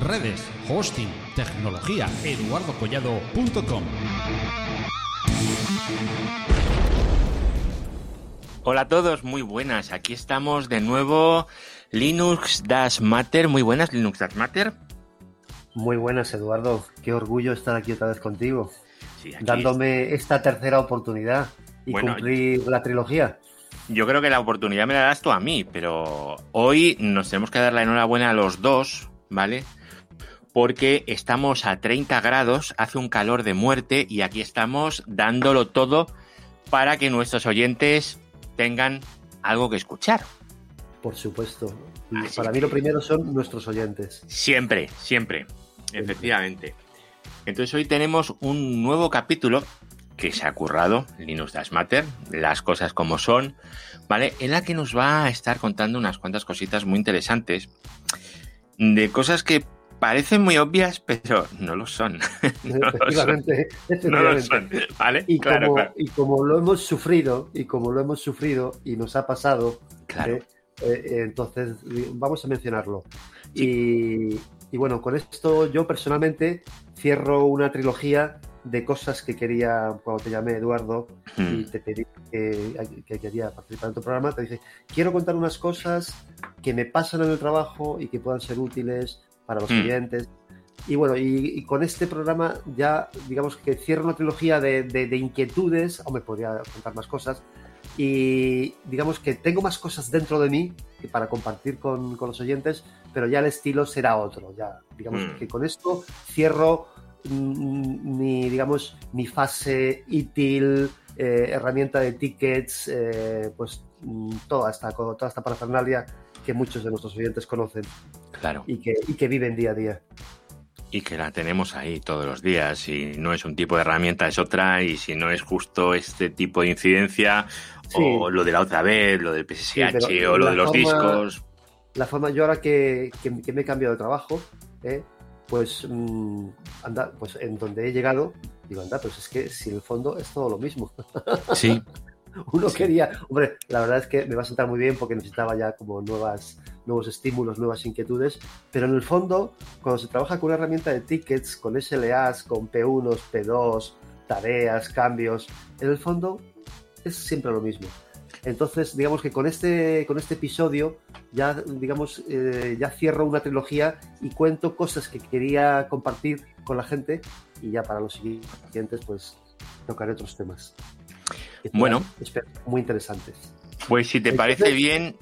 Redes, hosting, tecnología, eduardocollado.com. Hola a todos, muy buenas. Aquí estamos de nuevo. Linux Dash Matter. Muy buenas, Linux Dash Matter. Muy buenas, Eduardo. Qué orgullo estar aquí otra vez contigo. dándome esta tercera oportunidad y cumplir la trilogía. Yo creo que la oportunidad me la das tú a mí, pero hoy nos tenemos que dar la enhorabuena a los dos, ¿vale? Porque estamos a 30 grados, hace un calor de muerte y aquí estamos dándolo todo para que nuestros oyentes tengan algo que escuchar. Por supuesto. para mí lo primero son nuestros oyentes. Siempre, siempre, efectivamente. Entonces hoy tenemos un nuevo capítulo que se ha currado, Linux Dash Matter, las cosas como son, ¿vale? En la que nos va a estar contando unas cuantas cositas muy interesantes de cosas que parecen muy obvias, pero no lo son. no efectivamente, No lo son, ¿vale? Y, claro, como, y como lo hemos sufrido, y como lo hemos sufrido y nos ha pasado, claro. Eh, eh, entonces vamos a mencionarlo. Y, y bueno, con esto yo personalmente cierro una trilogía de cosas que quería, cuando te llamé Eduardo y hmm. te pedí que, quería participar en tu programa, te dije, quiero contar unas cosas que me pasan en el trabajo y que puedan ser útiles para los hmm. clientes. Y bueno, y, con este programa ya, digamos que cierro una trilogía de, de, inquietudes, o me podría contar más cosas, y digamos que tengo más cosas dentro de mí que para compartir con, con, los oyentes, pero ya el estilo será otro. Ya, digamos hmm. que con esto cierro mi, digamos, mi fase ITIL, eh, herramienta de tickets, eh, pues mm, toda esta, toda esta parafernalia que muchos de nuestros oyentes conocen. Claro. Y que, y que viven día a día. Y que la tenemos ahí todos los días. Si no es un tipo de herramienta, es otra. Y si no es justo este tipo de incidencia, o lo de la otra vez, lo del PSH, o lo de los discos. La forma, yo ahora que, que, me he cambiado de trabajo, ¿eh? Pues mm, anda, pues en donde he llegado, digo, anda, pues es que si en el fondo es todo lo mismo. Sí. Uno quería, hombre, la verdad es que me va a sentar muy bien porque necesitaba ya como nuevas, nuevos estímulos, nuevas inquietudes, pero en el fondo, cuando se trabaja con una herramienta de tickets, con SLAs, con P1, P2, tareas, cambios, en el fondo es siempre lo mismo. Entonces, digamos que con este, con este episodio ya, digamos, eh, ya cierro una trilogía y cuento cosas que quería compartir con la gente y ya para los siguientes, pues tocaré otros temas. Bueno. Muy interesantes. Pues si te parece bien...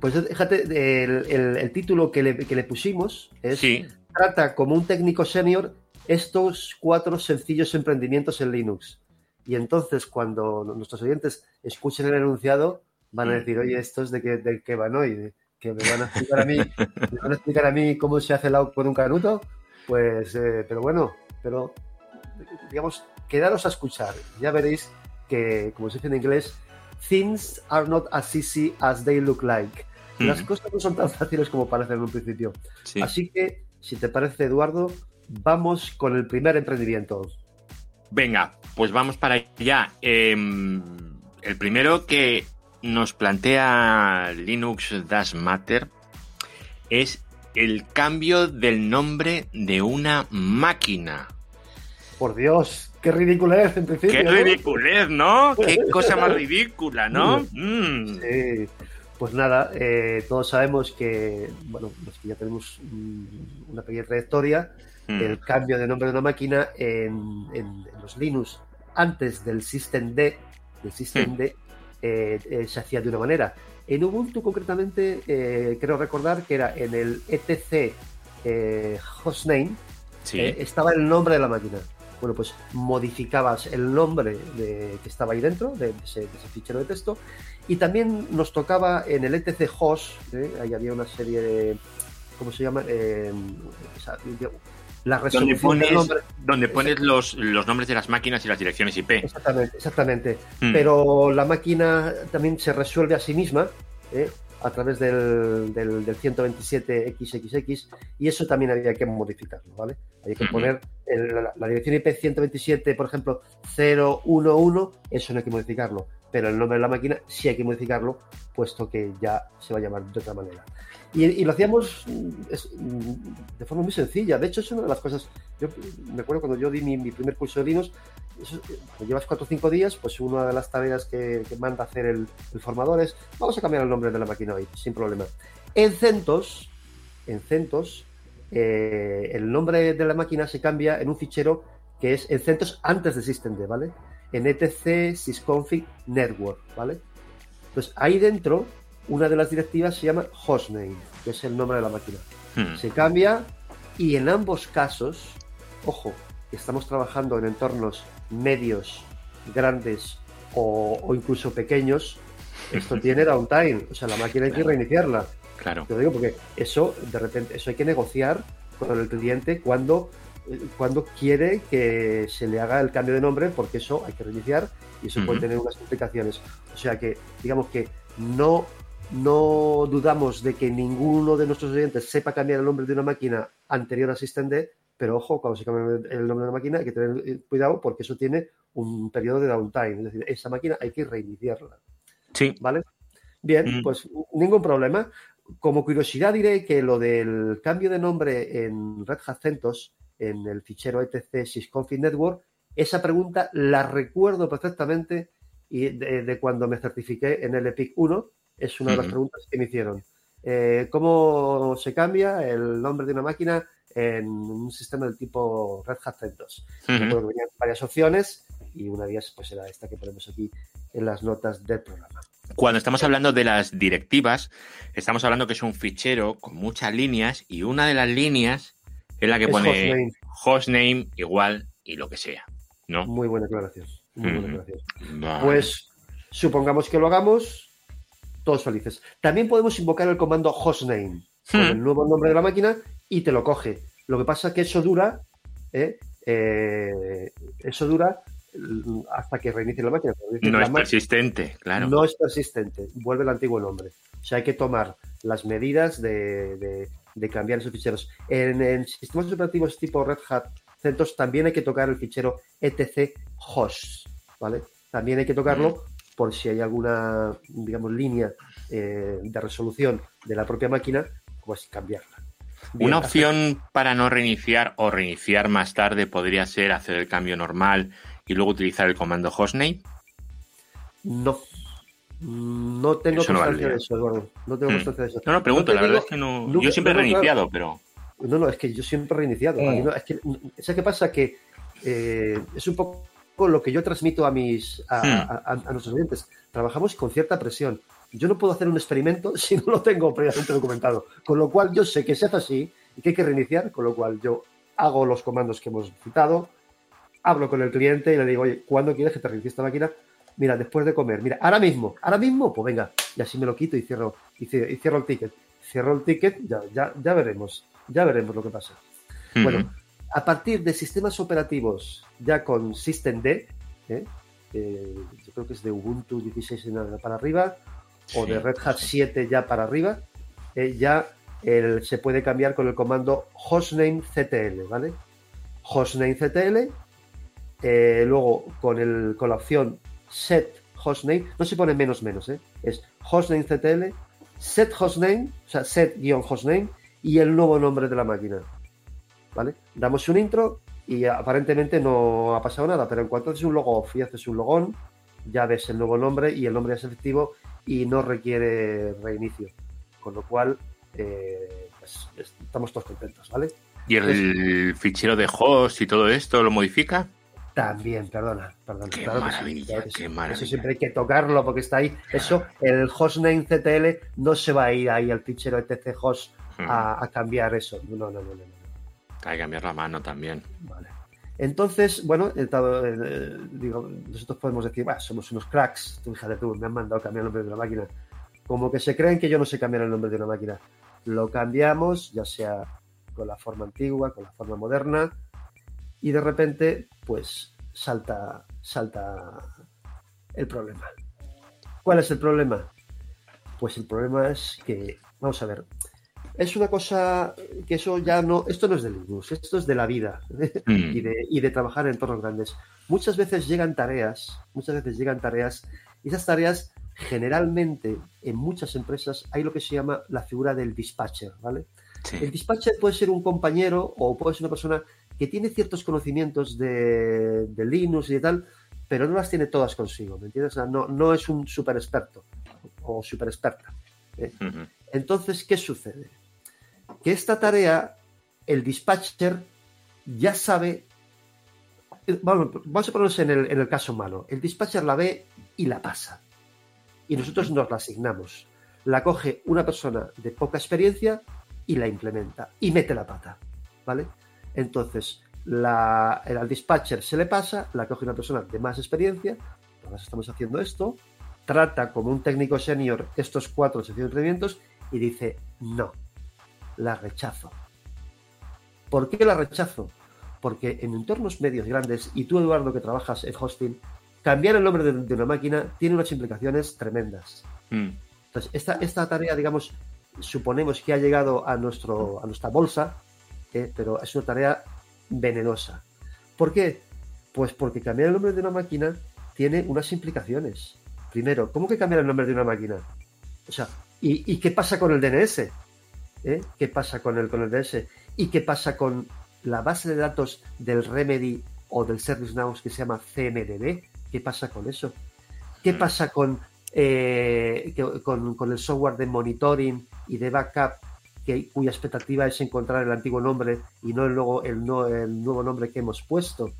Pues fíjate, el, título que le, que le, pusimos es... Trata como un técnico senior estos cuatro sencillos emprendimientos en Linux. Y entonces, cuando nuestros oyentes escuchen el enunciado, van a decir, oye, esto es de qué, de qué van hoy, que me van a explicar a mí, me van a explicar a mí cómo se hace el out con un canuto. Pues, eh, pero bueno, pero digamos, quedaros a escuchar. Ya veréis que, como se dice en inglés, things are not as easy as they look like. Las mm. cosas no son tan fáciles como parecen en un principio. Así que, si te parece, Eduardo, vamos con el primer emprendimiento. Venga, pues vamos para allá. Em, el primero que nos plantea Linux Dash Matter es el cambio del nombre de una máquina. Por Dios, qué ridiculez en principio. Qué ridiculez, ¿no? Qué cosa más ridícula, ¿no? Mm. Sí. Pues nada, eh, todos sabemos que, bueno, que ya tenemos una pequeña trayectoria, Hmm. el cambio de nombre de una máquina en, los Linux antes del System D, del System. D eh, eh, se hacía de una manera. En Ubuntu concretamente, eh, creo recordar que era en el etc hostname, estaba el nombre de la máquina. Bueno, pues modificabas el nombre de, que estaba ahí dentro, de ese, fichero de texto, y también nos tocaba en el etc host, ahí había una serie de, ¿cómo se llama? La resolución donde pones, Donde pones los, los, nombres de las máquinas y las direcciones IP. Exactamente, exactamente. Hmm. Pero la máquina también se resuelve a sí misma ¿eh? a través del, del, 127XXX y eso también había que modificarlo, ¿vale? Hay que poner la, dirección IP 127, por ejemplo, 011, eso no hay que modificarlo. pero el nombre de la máquina sí hay que modificarlo, puesto que ya se va a llamar de otra manera. Y, lo hacíamos mm, mm, de forma muy sencilla. De hecho, es una de las cosas. Yo me acuerdo cuando yo di mi, primer curso de Linux, llevas cuatro o cinco días, pues una de las tareas que, manda hacer el, formador es: vamos a cambiar el nombre de la máquina hoy, sin problema. En CentOS, en CentOS, eh, el nombre de la máquina se cambia en un fichero que es en CentOS antes de systemd, ¿vale? En etc sysconfig network, ¿vale? Pues ahí dentro una de las directivas se llama hostname, que es el nombre de la máquina. Hmm. Se cambia y en ambos casos, ojo, estamos trabajando en entornos medios, grandes o, incluso pequeños, esto tiene downtime, o sea, la máquina hay que reiniciarla. Claro. Te lo digo porque eso, de repente, eso hay que negociar con el cliente cuando, cuando quiere que se le haga el cambio de nombre, porque eso hay que reiniciar y eso puede tener unas implicaciones. O sea que, digamos que no no dudamos de que ninguno de nuestros oyentes sepa cambiar el nombre de una máquina anterior a SystemD, pero ojo, cuando se cambia el nombre de una máquina hay que tener eh, cuidado porque eso tiene un periodo de downtime. Es decir, esa máquina hay que reiniciarla. Sí. ¿Vale? Bien, mm. pues ningún problema. Como curiosidad diré que lo del cambio de nombre en Red Hat CentOS, en el fichero etc sysconfig network, esa pregunta la recuerdo perfectamente y de, de, cuando me certifiqué en el EPIC 1 es una de las preguntas que me hicieron. Eh, ¿Cómo se cambia el nombre de una máquina en un sistema del tipo Red Hat CentOS? Uh varias opciones y una de ellas pues era esta que ponemos aquí en las notas del programa. Cuando estamos hablando de las directivas, estamos hablando que es un fichero con muchas líneas y una de las líneas es la que pone hostname. igual y lo que sea, ¿no? Muy buena aclaración. Pues supongamos que lo hagamos, todos felices. También podemos invocar el comando hostname con hmm. el nuevo nombre de la máquina y te lo coge. Lo que pasa es que eso dura, ¿eh? Eh, eso dura hasta que reinicie la máquina. No es persistente, claro. No es persistente, vuelve el antiguo nombre. O sea, hay que tomar las medidas de, cambiar esos ficheros. En, sistemas operativos tipo Red Hat CentOS también hay que tocar el fichero etc host, ¿vale? También hay que tocarlo hmm por si hay alguna, digamos, línea eh, de resolución de la propia máquina, pues cambiarla. Una opción para no reiniciar o reiniciar más tarde podría ser hacer el cambio normal y luego utilizar el comando hostname. No. No tengo constancia de eso, Eduardo. No tengo hmm. constancia de eso. No, no, pregunto, la verdad es que no. yo siempre he reiniciado, pero. No, no, es que yo siempre he reiniciado. Hmm. es que, ¿sabes qué pasa? Que eh, es un poco con lo que yo transmito a mis hmm. a, nuestros oyentes. Trabajamos con cierta presión. Yo no puedo hacer un experimento si no lo tengo previamente documentado. Con lo cual yo sé que se hace así y que hay que reiniciar, con lo cual yo hago los comandos que hemos citado, hablo con el cliente y le digo, oye, ¿cuándo quieres que te reinicie esta máquina? Mira, después de comer, mira, ahora mismo, ahora mismo, pues venga, y así me lo quito y cierro, y cierro, el ticket. Cierro el ticket, ya, ya, ya veremos, ya veremos lo que pasa. Bueno, a partir de sistemas operativos ya con systemd, ¿eh? yo creo que es de Ubuntu 16 para arriba, o de Red Hat 7 ya para arriba, eh, ya se puede cambiar con el comando hostnamectl, ¿vale? Hostnamectl, eh, luego con, el, con la opción set hostname, no se pone menos menos, ¿eh? es hostnamectl, set hostname, o sea, set-hostname y el nuevo nombre de la máquina. ¿Vale? Damos un intro y aparentemente no ha pasado nada, pero en cuanto haces un logo off y haces un logón, ya ves el nuevo nombre y el nombre es efectivo y no requiere reinicio. Con lo cual, eh, pues, estamos todos contentos, ¿vale? ¿Y el fichero de host y todo esto lo modifica? También, perdona, perdona. Qué maravilla, qué maravilla. Eso siempre hay que tocarlo porque está ahí. Eso, el hostname CTL no se va a ir ahí al fichero etc host a, a cambiar eso. No, no, no, no. Hay que cambiar la mano también. Vale. Entonces, bueno, eh, digo, nosotros podemos decir, somos unos cracks, tú fíjate tú, me han mandado cambiar el nombre de una máquina. Como que se creen que yo no sé cambiar el nombre de una máquina. Lo cambiamos, ya sea con la forma antigua, con la forma moderna, y de repente, pues salta, salta el problema. ¿Cuál es el problema? Pues el problema es que, vamos a ver, es una cosa que eso ya no, esto no es de Linux, esto es de la vida mm. y, de, y, de, trabajar en entornos grandes. Muchas veces llegan tareas, muchas veces llegan tareas Y esas tareas, generalmente, en muchas empresas, hay lo que se llama la figura del dispatcher, ¿vale? El dispatcher puede ser un compañero o puede ser una persona que tiene ciertos conocimientos de, Linux y de tal, pero no las tiene todas consigo, ¿me entiendes? no, no es un super experto o super experta. ¿eh? Entonces, ¿qué sucede? Que esta tarea, el dispatcher ya sabe. Vamos, a ponernos en el, caso malo. El dispatcher la ve y la pasa. Y nosotros nos la asignamos. La coge una persona de poca experiencia y la implementa y mete la pata. ¿Vale? Entonces, al dispatcher se le pasa, la coge una persona de más experiencia, ahora estamos haciendo esto, trata como un técnico senior estos cuatro secciones de entrenamientos y dice, no, la rechazo. ¿Por qué la rechazo? Porque en entornos medios grandes, y tú Eduardo que trabajas en hosting, cambiar el nombre de, una máquina tiene unas implicaciones tremendas. Mm. Entonces, esta, esta tarea, digamos, suponemos que ha llegado a, nuestro, a nuestra bolsa, ¿eh? pero es una tarea venenosa. ¿Por qué? Pues porque cambiar el nombre de una máquina tiene unas implicaciones. Primero, ¿cómo que cambiar el nombre de una máquina? O sea, ¿y, qué pasa con el DNS? ¿Eh? ¿Qué pasa con el, con el DNS? ¿Y qué pasa con la base de datos del Remedy o del ServiceNow que se llama CMDB? ¿Qué pasa con eso? ¿Qué mm. pasa con, eh, con, con, el software de monitoring y de backup que, cuya expectativa es encontrar el antiguo nombre y no luego el, no, el nuevo nombre que hemos puesto?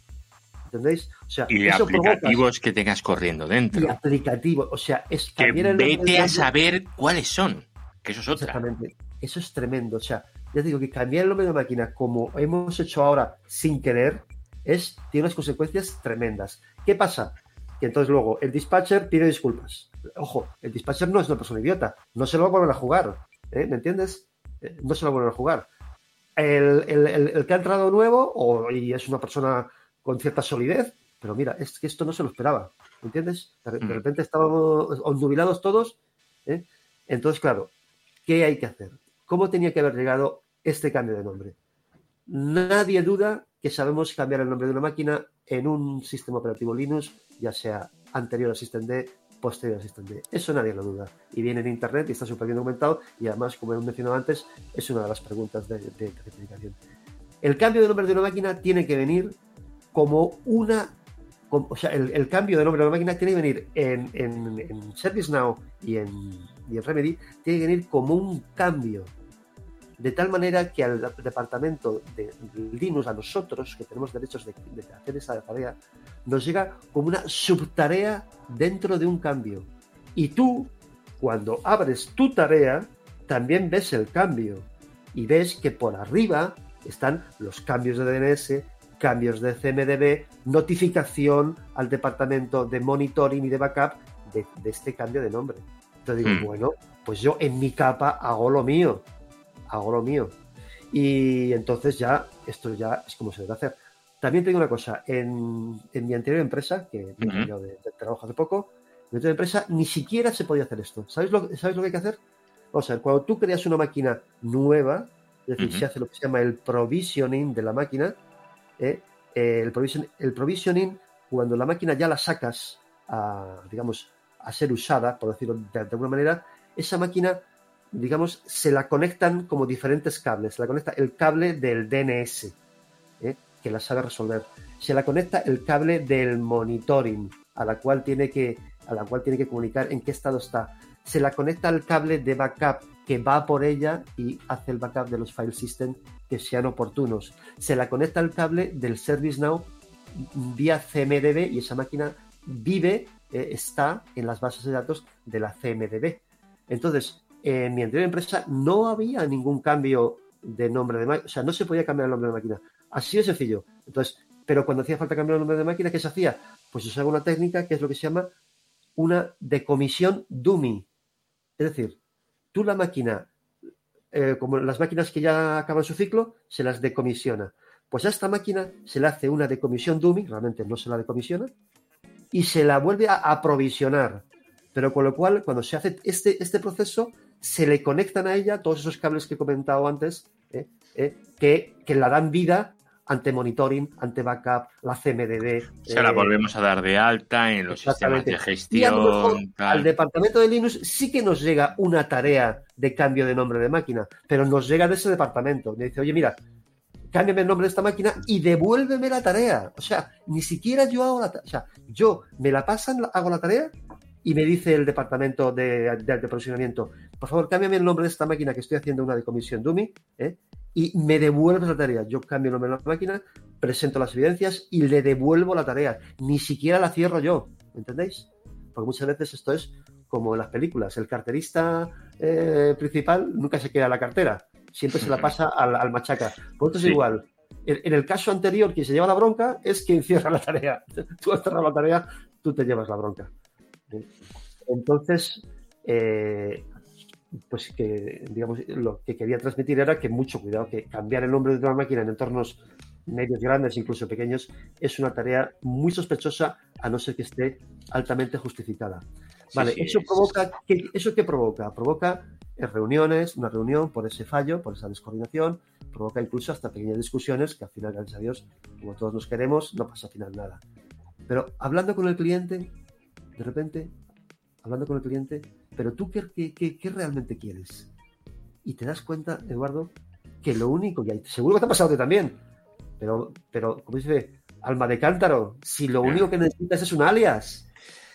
¿Entendéis? O sea, y aplicativos que tengas corriendo dentro. Y aplicativos, o sea, es que vete a saber cuáles son, que eso es otra. Exactamente, eso es tremendo. O sea, ya digo que cambiar el nombre de máquina como hemos hecho ahora sin querer es, tiene unas consecuencias tremendas. ¿Qué pasa? Que entonces luego el dispatcher pide disculpas. Ojo, el dispatcher no es una persona idiota, no se lo va a volver a jugar. ¿eh? ¿Me entiendes? Eh, no se lo va a volver a jugar. El, el, que ha entrado nuevo o, y es una persona con cierta solidez, pero mira, es que esto no se lo esperaba, ¿entiendes? De, mm. repente estábamos ondubilados todos. ¿eh? Entonces, claro, ¿qué hay que hacer? ¿Cómo tenía que haber llegado este cambio de nombre? Nadie duda que sabemos cambiar el nombre de una máquina en un sistema operativo Linux, ya sea anterior al System D, posterior al System D. Eso nadie lo duda. Y viene en Internet y está súper bien documentado y además, como he mencionado antes, es una de las preguntas de, de. El cambio de nombre de una máquina tiene que venir como una. O sea, el, cambio de nombre de la máquina tiene que venir en, en, ServiceNow y en, y en Remedy, tiene que venir como un cambio. De tal manera que al departamento de Linux, a nosotros que tenemos derechos de, hacer esa tarea, nos llega como una subtarea dentro de un cambio. Y tú, cuando abres tu tarea, también ves el cambio. Y ves que por arriba están los cambios de DNS, cambios de CMDB, notificación al departamento de monitoring y de backup de, este cambio de nombre. Entonces digo, hmm. bueno, pues yo en mi capa hago lo mío, hago lo mío. Y entonces ya, esto ya es como se debe hacer. También tengo una cosa, en, mi anterior empresa, que he cambiado de, trabajo hace poco, en mi anterior empresa ni siquiera se podía hacer esto. ¿Sabes lo, ¿Sabes lo que hay que hacer? O sea, cuando tú creas una máquina nueva, es decir, se hace lo que se llama el provisioning de la máquina, ¿eh? Eh, el, provisioning, cuando la máquina ya la sacas a, digamos, a ser usada, por decirlo de, alguna manera, esa máquina, digamos, se la conectan como diferentes cables. Se la conecta el cable del DNS, ¿eh? que la sabe resolver. Se la conecta el cable del monitoring, a la cual tiene que, a la cual tiene que comunicar en qué estado está. Se la conecta el cable de backup, que va por ella y hace el backup de los file system que sean oportunos. Se la conecta al cable del ServiceNow vía CMDB y esa máquina vive, eh, está en las bases de datos de la CMDB. Entonces, en mi anterior empresa no había ningún cambio de nombre de máquina, o sea, no se podía cambiar el nombre de máquina. Así de sencillo. Entonces, pero cuando hacía falta cambiar el nombre de máquina, ¿qué se hacía? Pues se usaba una técnica que es lo que se llama una decomisión dummy. Es decir, tú la máquina eh, como las máquinas que ya acaban su ciclo, se las decomisiona. Pues a esta máquina se le hace una decomisión dummy, realmente no se la decomisiona, y se la vuelve a aprovisionar. Pero con lo cual, cuando se hace este, este proceso, se le conectan a ella todos esos cables que he comentado antes, eh, eh, que, que, la dan vida ante monitoring, ante backup, la CMDB. Se la eh, volvemos a dar de alta en los sistemas de gestión. al departamento de Linux sí que nos llega una tarea de cambio de nombre de máquina, pero nos llega de ese departamento. Me dice, oye, mira, cámbiame el nombre de esta máquina y devuélveme la tarea. O sea, ni siquiera yo hago la tarea. O sea, yo me la pasan, hago la tarea y me dice el departamento de, de, aprovisionamiento, por favor, cámbiame el nombre de esta máquina que estoy haciendo una decomisión dummy ¿eh? Y me devuelves la tarea. Yo cambio el nombre de la máquina, presento las evidencias y le devuelvo la tarea. Ni siquiera la cierro yo, ¿entendéis? Porque muchas veces esto es como en las películas. El carterista eh, principal nunca se queda la cartera, siempre se la pasa al, machaca. Por esto es igual. En, el caso anterior, quien se lleva la bronca es quien cierra la tarea. Tú has cerrado la tarea, tú te llevas la bronca. Entonces, eh, pues que, digamos, lo que quería transmitir era que mucho cuidado, que cambiar el nombre de una máquina en entornos medios grandes, incluso pequeños, es una tarea muy sospechosa a no ser que esté altamente justificada. Vale, eso provoca, ¿qué, ¿eso qué provoca? Provoca reuniones, una reunión por ese fallo, por esa descoordinación, provoca incluso hasta pequeñas discusiones que al final, gracias a Dios, como todos nos queremos, no pasa al final nada. Pero hablando con el cliente, de repente, hablando con el cliente, pero tú qué, qué, realmente quieres. Y te das cuenta, Eduardo, que lo único que hay, seguro que te ha pasado ti también, pero, pero como dice, alma de cántaro, si lo único que necesitas es un alias,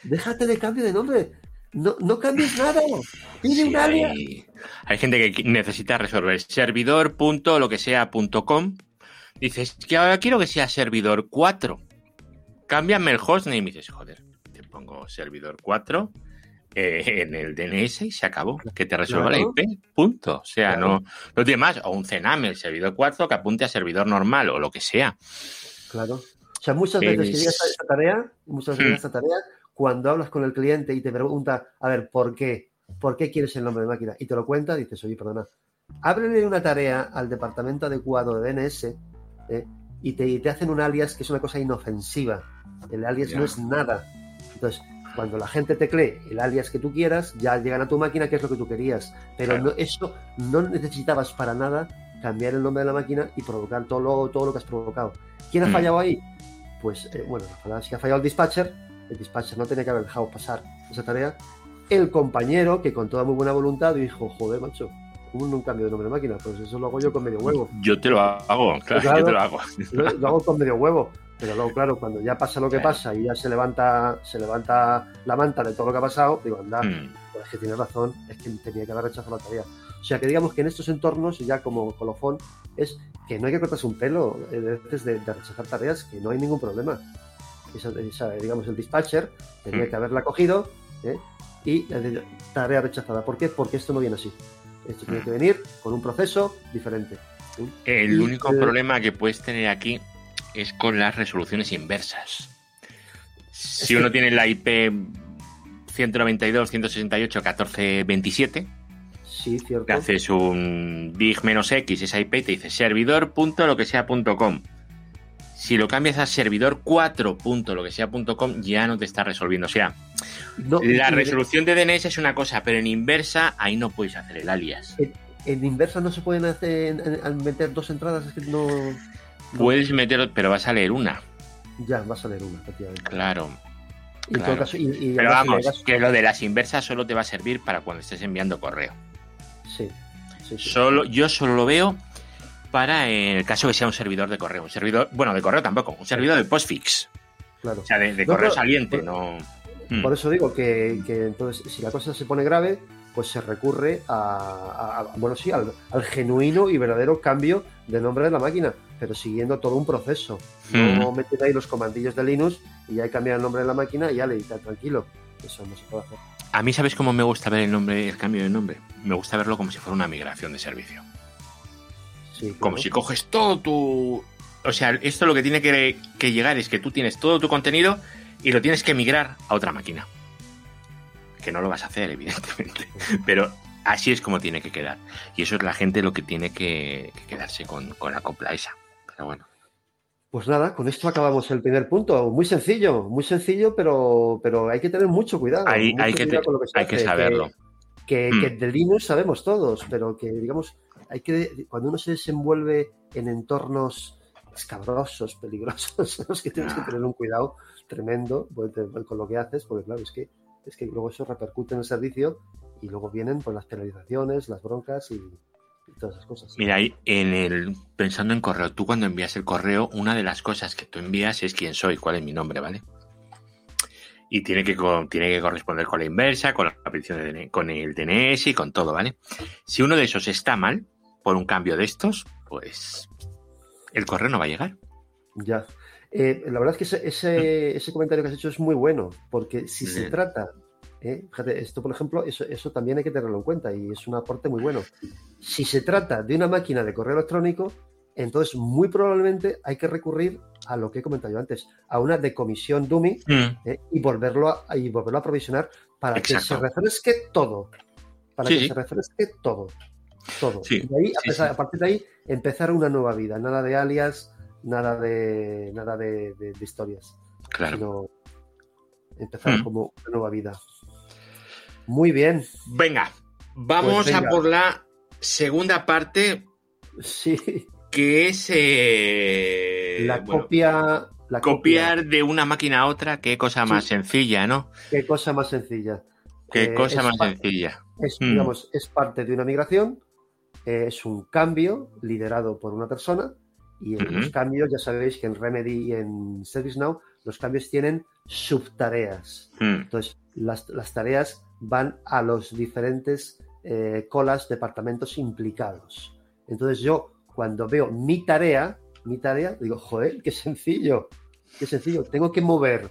déjate de cambio de nombre. No, no cambies nada. Pide un alias. Hay, gente que necesita resolver servidor punto lo que sea punto com. Dices que ahora quiero que sea servidor 4. Cámbiame el hostname y dices, joder, pongo servidor 4 eh, en el DNS y se acabó. Que te resuelva la IP, punto. O sea, no, no tiene más. O un CNAME, el servidor 4, que apunte a servidor normal o lo que sea. Claro. O sea, muchas veces que llegas a esta tarea, muchas veces hmm. esta tarea, cuando hablas con el cliente y te pregunta, a ver, ¿por qué? ¿Por qué quieres el nombre de máquina? Y te lo cuenta, dices, oye, perdona, ábrele una tarea al departamento adecuado de DNS eh, y, te, te, hacen un alias que es una cosa inofensiva. El alias no es nada. Entonces, cuando la gente teclee el alias que tú quieras, ya llegan a tu máquina, que es lo que tú querías. Pero eso no necesitabas para nada cambiar el nombre de la máquina y provocar todo lo, todo lo que has provocado. ¿Quién ha mm. fallado ahí? Pues, eh, bueno, si ha fallado el dispatcher, el dispatcher no tiene que haber dejado pasar esa tarea. El compañero, que con toda muy buena voluntad dijo, joder, macho, un, cambio de nombre de máquina, pues eso lo hago yo con medio huevo. Yo te lo hago, claro, yo te lo hago. lo hago con medio huevo. Pero luego, claro, cuando ya pasa lo que pasa y ya se levanta, se levanta la manta de todo lo que ha pasado, digo, anda, hmm. pues es que tienes razón, es que tenía que haber rechazado la tarea. O sea que digamos que en estos entornos, ya como colofón, es que no hay que cortarse un pelo eh, de, de, rechazar tareas, que no hay ningún problema. Esa, digamos, el dispatcher tenía hmm. que haberla cogido ¿eh? y tarea rechazada. ¿Por qué? Porque esto no viene así. Esto tiene hmm. que venir con un proceso diferente. El único problema que puedes tener aquí es con las resoluciones inversas. Si uno tiene la IP 192, 168, 1427, sí, cierto. te haces un big menos X, esa IP te dice servidor punto lo que sea punto com. Si lo cambias a servidor 4 punto lo que sea punto com, ya no te está resolviendo. O sea, la resolución de DNS es una cosa, pero en inversa ahí no puedes hacer el alias. En, inversa no se pueden hacer, al meter dos entradas, es que no. Puedes meterlo, pero vas a leer una. Ya, vas a leer una, efectivamente. Claro. pero vamos, que lo de las inversas solo te va a servir para cuando estés enviando correo. Sí. Solo, yo solo lo veo para el caso que sea un servidor de correo. Un servidor, bueno, de correo tampoco, un servidor de postfix. Claro. O sea, de, correo saliente, no. Por hmm. eso digo que, que, entonces, si la cosa se pone grave, pues se recurre a, bueno, sí, al, genuino y verdadero cambio de nombre de la máquina, pero siguiendo todo un proceso. No hmm. meter ahí los comandillos de Linux y ya hay cambiar el nombre de la máquina y ya le dice tranquilo. Eso no se puede hacer. A mí, ¿sabes cómo me gusta ver el nombre, el cambio de nombre? Me gusta verlo como si fuera una migración de servicio. Sí, Como si coges todo tu. O sea, esto lo que tiene que, que llegar es que tú tienes todo tu contenido y lo tienes que migrar a otra máquina que no lo vas a hacer, evidentemente, pero así es como tiene que quedar. Y eso es la gente lo que tiene que, quedarse con, la copla esa. Pero bueno. Pues nada, con esto acabamos el primer punto. Muy sencillo, muy sencillo, pero, pero hay que tener mucho cuidado. Hay, que, saberlo. Que, mm. de Linux sabemos todos, pero que digamos, hay que cuando uno se desenvuelve en entornos escabrosos, peligrosos, los que tienes que tener un cuidado tremendo pues, con lo que haces, porque claro, es que, es que luego eso repercute en el servicio y luego vienen pues, las penalizaciones, las broncas y, todas esas cosas. Mira, en el pensando en correo, tú cuando envías el correo, una de las cosas que tú envías es quién soy, cuál es mi nombre, ¿vale? Y tiene que, tiene que corresponder con la inversa, con la petición de, con el DNS y con todo, ¿vale? Si uno de esos está mal, por un cambio de estos, pues el correo no va a llegar. Ya. Eh, la verdad es que ese, ese, comentario que has hecho es muy bueno, porque si se trata, eh, fíjate, esto por ejemplo, eso, eso también hay que tenerlo en cuenta y es un aporte muy bueno. Si se trata de una máquina de correo electrónico, entonces muy probablemente hay que recurrir a lo que he comentado yo antes, a una decomisión dummy mm. eh, y, volverlo a, y volverlo a provisionar para que se refresque todo. Para que se refresque todo. Todo. y ahí, a, partir de ahí, empezar una nueva vida. Nada de alias, nada de nada de, historias. Claro. Sino empezar mm. como una nueva vida. Muy bien. Venga, vamos pues a por la segunda parte. Sí. Que es eh, la copia. La copiar de una máquina a otra, qué cosa más sencilla, ¿no? Qué cosa más sencilla. Qué eh, cosa más sencilla. Es, mm. digamos, es parte de una migración es un cambio liderado por una persona y en los cambios, ya sabéis que en Remedy y en ServiceNow, los cambios tienen subtareas. Mm. Entonces, las, tareas van a los diferentes eh, colas, departamentos implicados. Entonces, yo cuando veo mi tarea, mi tarea, digo, joder, qué sencillo, qué sencillo. Tengo que mover,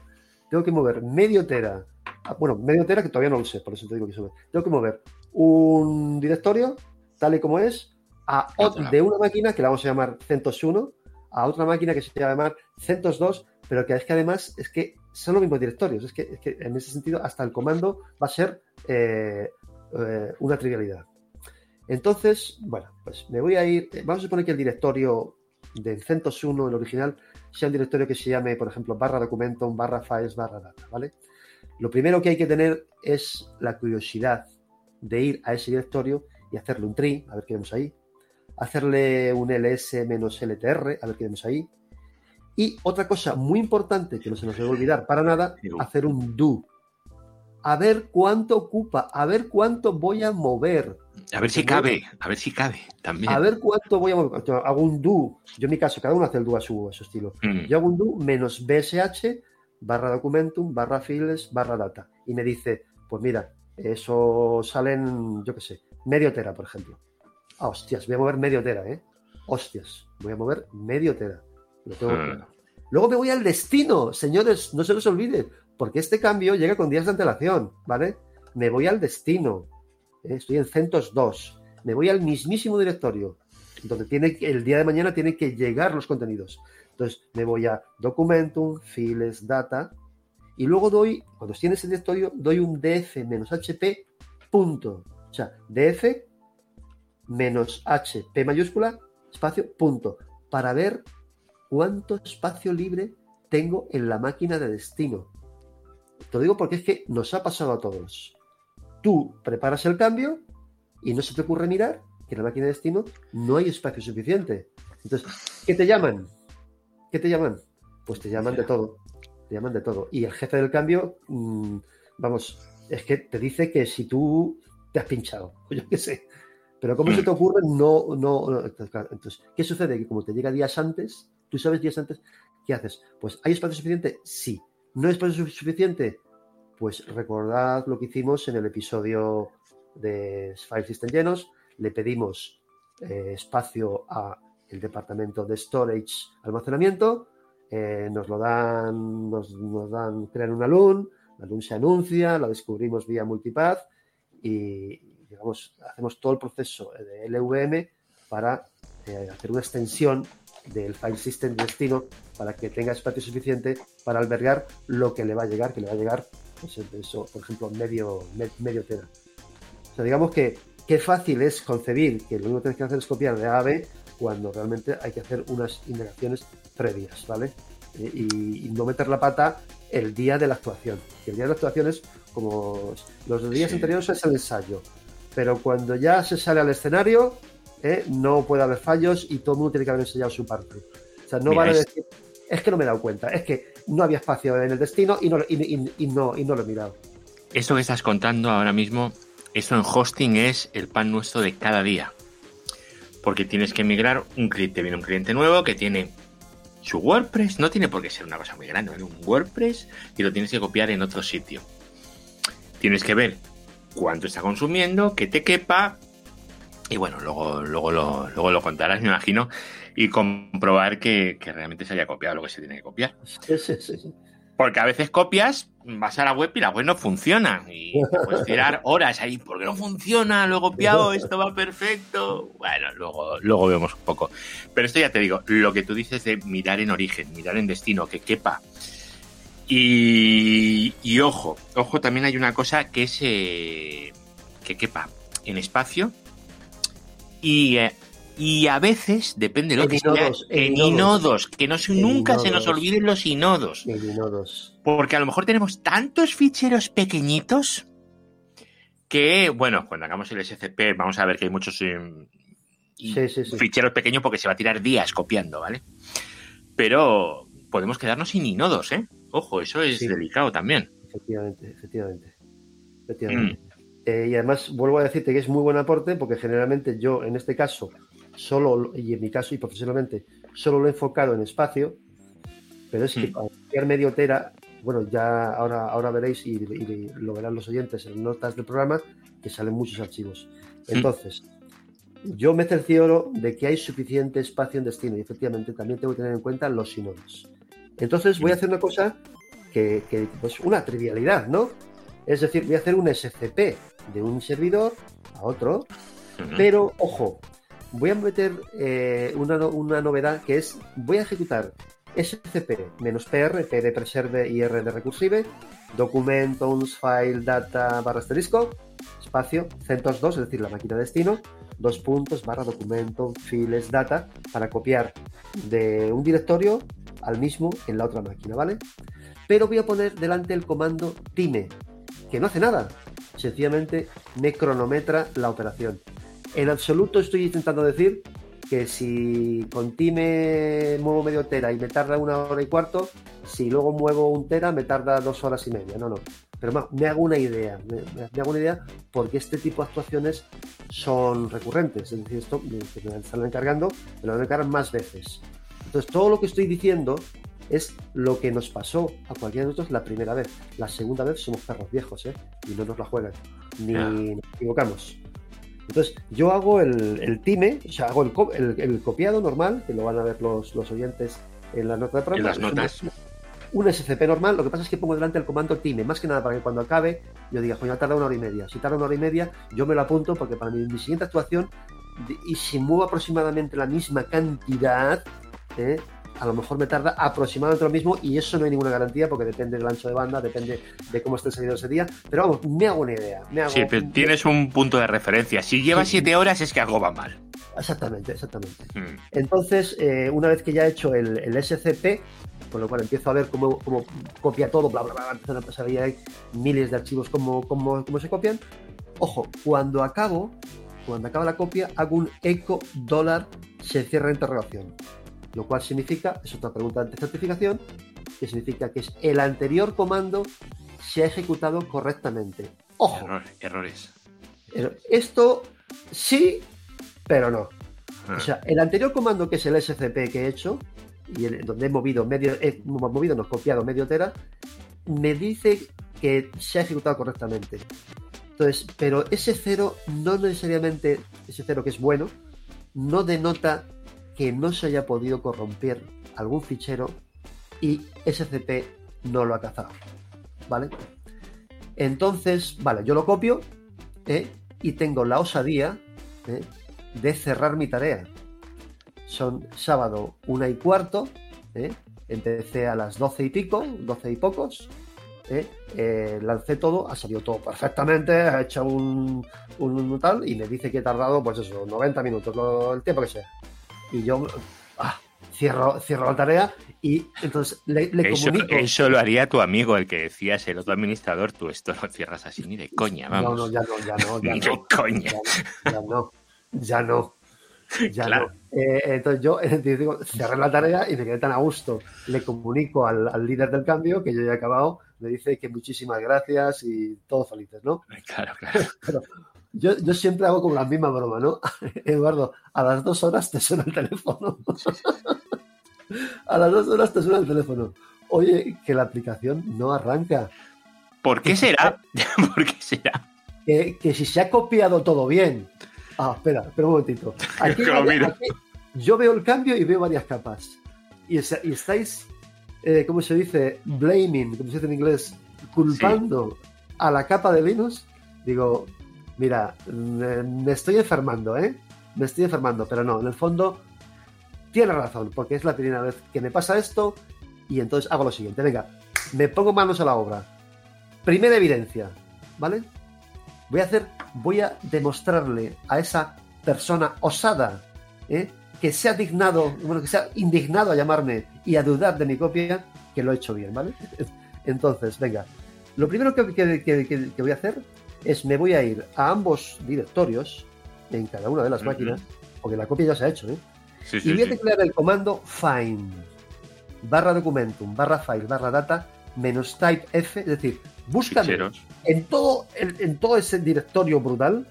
tengo que mover medio tera. Ah, bueno, medio tera que todavía no lo sé, por eso te digo que sube. Tengo que mover un directorio tal y como es, a de una máquina que la vamos a llamar CentOS 1 a otra máquina que se llama llamar CentOS 2, pero que es que además es que son los mismos directorios. Es que, en ese sentido hasta el comando va a ser eh, eh, una trivialidad. Entonces, bueno, pues me voy a ir. Eh, vamos a suponer que el directorio del CentOS 1, el original, sea un directorio que se llame, por ejemplo, barra documentum, barra files, barra data, ¿vale? Lo primero que hay que tener es la curiosidad de ir a ese directorio y hacerle un tree, a ver qué vemos ahí, hacerle un ls-ltr, a ver qué vemos ahí. Y otra cosa muy importante que no se nos debe olvidar para nada, hacer un do. A ver cuánto ocupa, a ver cuánto voy a mover. A ver si cabe, a ver si cabe también. A ver cuánto voy a mover. Hago un do. Yo en mi caso, cada uno hace el do a su, a su estilo. Mm. Yo hago un do menos bsh barra documentum barra files barra data. Y me dice, pues mira, eso salen, yo qué sé, medio tera, por ejemplo. Ah, hostias, voy a mover medio tera, ¿eh? Hostias, voy a mover medio tera. Hmm. Luego me voy al destino, señores, no se los olviden, porque este cambio llega con días de antelación, ¿vale? Me voy al destino. ¿eh? Estoy en CentOS 2. Me voy al mismísimo directorio, donde tiene, el día de mañana tienen que llegar los contenidos. Entonces, me voy a Documentum, Files, Data, y luego doy, cuando estoy en ese directorio, doy un df-hp punto. O sea, df menos h, p mayúscula, espacio, punto, para ver cuánto espacio libre tengo en la máquina de destino. Te lo digo porque es que nos ha pasado a todos. Tú preparas el cambio y no se te ocurre mirar que en la máquina de destino no hay espacio suficiente. Entonces, ¿qué te llaman? ¿Qué te llaman? Pues te llaman de todo. Te llaman de todo. Y el jefe del cambio, mm, vamos, es que te dice que si tú te has pinchado, yo qué sé. Pero como se te ocurre, no, no, Entonces, ¿qué sucede? Que como te llega días antes, tú sabes días antes, ¿qué haces? Pues, ¿hay espacio suficiente? Sí. ¿No hay espacio suficiente? Pues recordad lo que hicimos en el episodio de File System llenos. Le pedimos eh, espacio a el departamento de storage almacenamiento. Eh, nos lo dan, nos, nos dan, crean una LUN, la LUN se anuncia, la descubrimos vía multipath y hacemos todo el proceso de LVM para eh, hacer una extensión del file system de destino para que tenga espacio suficiente para albergar lo que le va a llegar, que le va a llegar, pues, eso, por ejemplo, medio, medio tera. O sea, digamos que qué fácil es concebir que lo único que tienes que hacer es copiar de A a B cuando realmente hay que hacer unas indagaciones previas, ¿vale? Eh, y, no meter la pata el día de la actuación. el día de la actuación es como los días anteriores es el ensayo, pero cuando ya se sale al escenario, eh, no puede haber fallos y todo el mundo tiene que haber ensayado su parte. O sea, no vale decir, es que no me he dado cuenta, es que no había espacio en el destino y no, y, no, y no lo he mirado. Esto que estás contando ahora mismo, eso en hosting es el pan nuestro de cada día. Porque tienes que migrar, un cliente, viene un cliente nuevo que tiene su WordPress, no tiene por qué ser una cosa muy grande, un WordPress y lo tienes que copiar en otro sitio. Tienes que ver cuánto está consumiendo, que te quepa, y bueno, luego, luego, lo, luego lo contarás, me imagino, y comprobar que, realmente se haya copiado lo que se tiene que copiar. Sí, sí, sí. Porque a veces copias, vas a la web y la web no funciona. Y puedes tirar horas ahí, porque no funciona, lo he copiado, esto va perfecto. Bueno, luego, luego vemos un poco. Pero esto ya te digo, lo que tú dices de mirar en origen, mirar en destino, que quepa. Y, y ojo, ojo, también hay una cosa que es eh, que quepa en espacio y, eh, y a veces, depende de lo que sea, en, inodos, que no nunca se nos olviden los inodos. Porque a lo mejor tenemos tantos ficheros pequeñitos que, bueno, cuando hagamos el SCP vamos a ver que hay muchos em, ficheros pequeños porque se va a tirar días copiando, ¿vale? Pero podemos quedarnos sin inodos, ¿eh? Ojo, eso es delicado también. Efectivamente, efectivamente. efectivamente. Mm. Eh, y además vuelvo a decirte que es muy buen aporte porque generalmente yo en este caso solo, y en mi caso y profesionalmente, solo lo he enfocado en espacio, pero es que mm. cualquier medio tera, bueno, ya ahora, ahora veréis y, lo verán los oyentes en notas del programa, que salen muchos archivos. Mm. Entonces, yo me cercioro de que hay suficiente espacio en destino y efectivamente también tengo que tener en cuenta los sinodos. Entonces voy a hacer una cosa que, que pues una trivialidad, ¿no? Es decir, voy a hacer un SCP de un servidor a otro, pero ojo, voy a meter eh, una, novedad que es, voy a ejecutar scp menos pr, p de preserve y r de recursive, documentos, file, data, barra asterisco, espacio, centos 2, es decir, la máquina de destino, dos puntos, barra documento, files, data, para copiar de un directorio al mismo en la otra máquina, ¿vale? Pero voy a poner delante el comando time, que no hace nada, sencillamente me cronometra la operación. En absoluto estoy intentando decir que si con time muevo medio tera y me tarda una hora y cuarto, si luego muevo un tera me tarda dos horas y media. No, no. Pero me hago una idea, me, hago una idea porque este tipo de actuaciones son recurrentes. Es decir, esto que me están encargando, me lo van a encargar más veces. Entonces, todo lo que estoy diciendo es lo que nos pasó a cualquiera de nosotros la primera vez. La segunda vez somos perros viejos, ¿eh? Y no nos la juegan, ni nos equivocamos. Entonces, yo hago el, time, o sea, hago el, copiado normal, que lo van a ver los, oyentes en la nota de programa. En las notas. Un, SCP normal, lo que pasa es que pongo delante el comando time, más que nada para que cuando acabe yo diga, pues ya tarda una hora y media. Si tarda una hora y media, yo me lo apunto porque para mi, siguiente actuación, y si muevo aproximadamente la misma cantidad, ¿eh? A lo mejor me tarda aproximadamente lo mismo y eso no hay ninguna garantía porque depende del ancho de banda, depende de cómo esté servidor ese día. Pero vamos, me hago una idea. sí, pero tienes un punto de referencia. Si lleva siete horas es que algo va mal. Exactamente, exactamente. Mm. Entonces, eh, una vez que ya he hecho el, SCP, con lo cual empiezo a ver cómo, copia todo, bla, bla, bla, empiezan a pasar ahí miles de archivos, cómo, cómo, cómo se copian. Ojo, cuando acabo, cuando acaba la copia, hago un eco dólar se cierra interrogación lo cual significa, es otra pregunta de certificación, que significa que es el anterior comando se ha ejecutado correctamente. Ojo. errores. Esto sí, pero no. Ah. O sea, el anterior comando que es el SCP que he hecho, y donde he movido medio, he movido, no copiado medio tera, me dice que se ha ejecutado correctamente. Entonces, pero ese cero no necesariamente, ese cero que es bueno, no denota que no se haya podido corromper algún fichero y SCP no lo ha cazado. ¿Vale? Entonces, vale, yo lo copio ¿eh? y tengo la osadía ¿eh? de cerrar mi tarea. Son sábado una y cuarto, ¿eh? empecé a las doce y pico, doce y pocos, lancé todo, ha salido todo perfectamente, ha hecho un, un, tal y me dice que he tardado, pues eso, 90 minutos, el tiempo que sea y yo ah, cierro, cierro la tarea y entonces le, eso, comunico. Eso lo haría tu amigo, el que decías, el otro administrador, tú esto lo cierras así ni de coña, vamos. No, no, ya no, ya no. Ya ni de coña. Ya, no, ya no. Ya no. Eh, entonces yo digo, cerré la tarea y me quedé tan a gusto. Le comunico al, líder del cambio que yo ya he acabado, me dice que muchísimas gracias y todos felices, ¿no? Claro, claro. yo, yo, siempre hago como la misma broma, ¿no? Eduardo, a las dos horas te suena el teléfono. a las dos horas te suena el teléfono. Oye, que la aplicación no arranca. ¿Por qué será? ¿Por qué será? Que, si se ha copiado todo bien. Ah, espera, espera un momentito. Aquí, yo veo el cambio y veo varias capas. Y, estáis, eh, ¿cómo se dice? Blaming, como se dice en inglés, culpando a la capa de Linux. Digo, mira, me estoy enfermando, ¿eh? Me estoy enfermando, pero no, en el fondo tiene razón, porque es la primera vez que me pasa esto y entonces hago lo siguiente. Venga, me pongo manos a la obra. Primera evidencia, ¿vale? Voy a hacer, voy a demostrarle a esa persona osada, ¿eh? que se ha dignado, bueno, que se indignado a llamarme y a dudar de mi copia, que lo he hecho bien, ¿vale? Entonces, venga, lo primero que, voy a hacer es me voy a ir a ambos directorios, en cada una de las máquinas, porque la copia ya se ha hecho, ¿eh? y voy a declarar el comando find barra documentum barra file barra data menos type f, es decir, búscame en todo, en, todo ese directorio brutal,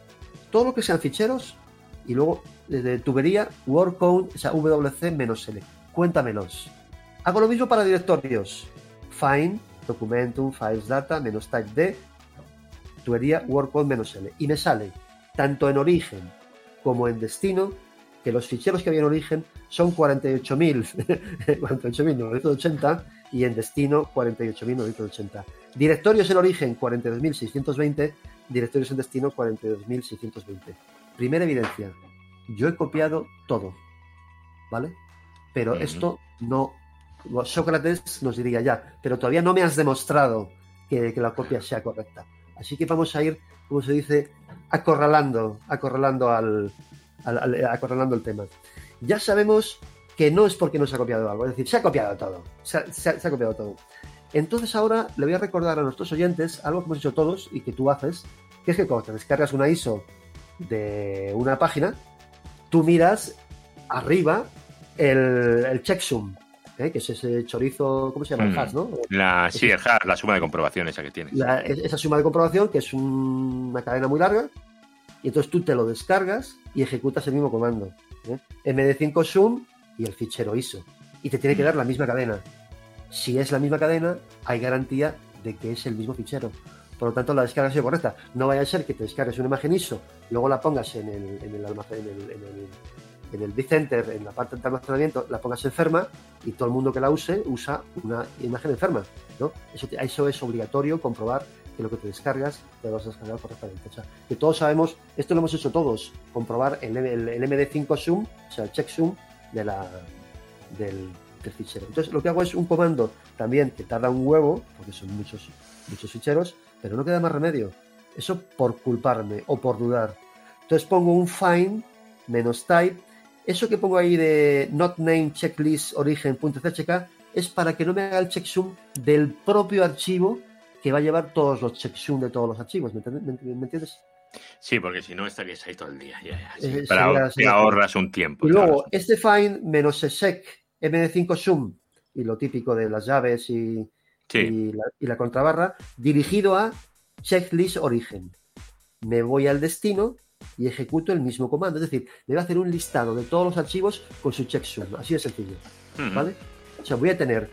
todo lo que sean ficheros y luego desde tubería word o sea, wc menos l. Cuéntamelos. Hago lo mismo para directorios. Find, documentum, files data, menos type d, tubería word menos l. Y me sale tanto en origen como en destino que los ficheros que había en origen son 48.980 y en destino 48.980. Directorios en origen 42.620, directorios en destino 42.620. Primera evidencia, yo he copiado todo, ¿vale? Pero esto no... Sócrates nos diría ya, pero todavía no me has demostrado que, que la copia sea correcta. Así que vamos a ir, como se dice, acorralando, acorralando al, acorralando el tema. Ya sabemos que no es porque no se ha copiado algo, es decir, se ha copiado todo, se ha, copiado todo. Entonces ahora le voy a recordar a nuestros oyentes algo que hemos hecho todos y que tú haces, que es que cuando te descargas una ISO de una página, tú miras arriba el, checksum, ¿eh? que es ese chorizo, ¿cómo se llama? El mm. hash, ¿no? La, sí, el hash, la suma de comprobación esa que tienes. esa suma de comprobación, que es una cadena muy larga, y entonces tú te lo descargas y ejecutas el mismo comando. ¿eh? MD5 zoom y el fichero ISO. Y te tiene que dar la misma cadena. Si es la misma cadena, hay garantía de que es el mismo fichero. Por lo tanto, la descarga ha sido correcta. No vaya a ser que te descargues una imagen ISO, luego la pongas en el, en el almacén, en el, en el, en el vCenter, en la parte de almacenamiento, la pongas enferma y todo el mundo que la use usa una imagen enferma. ¿no? Eso, eso es obligatorio comprobar que lo que te descargas te lo vas a descargar correctamente. O sea, que todos sabemos, esto lo hemos hecho todos, comprobar el, MD5 Zoom, o sea, el checksum de la, del, fichero. Entonces, lo que hago es un comando también que tarda un huevo, porque son muchos, muchos ficheros, pero no queda más remedio. Eso por culparme o por dudar. Entonces pongo un find menos type. Eso que pongo ahí de not name checklist origen.chk es para que no me haga el checksum del propio archivo que va a llevar todos los checksum de todos los archivos, ¿me, entiendes? Sí, porque si no estarías ahí todo el día. Ya, eh, para te ahorras un tiempo. Y luego, este find menos sec md5 sum y lo típico de las llaves y, la, contrabarra, dirigido a checklist origen. Me voy al destino y ejecuto el mismo comando. Es decir, me va a hacer un listado de todos los archivos con su checksum. Así de sencillo. ¿Vale? O sea, voy a tener,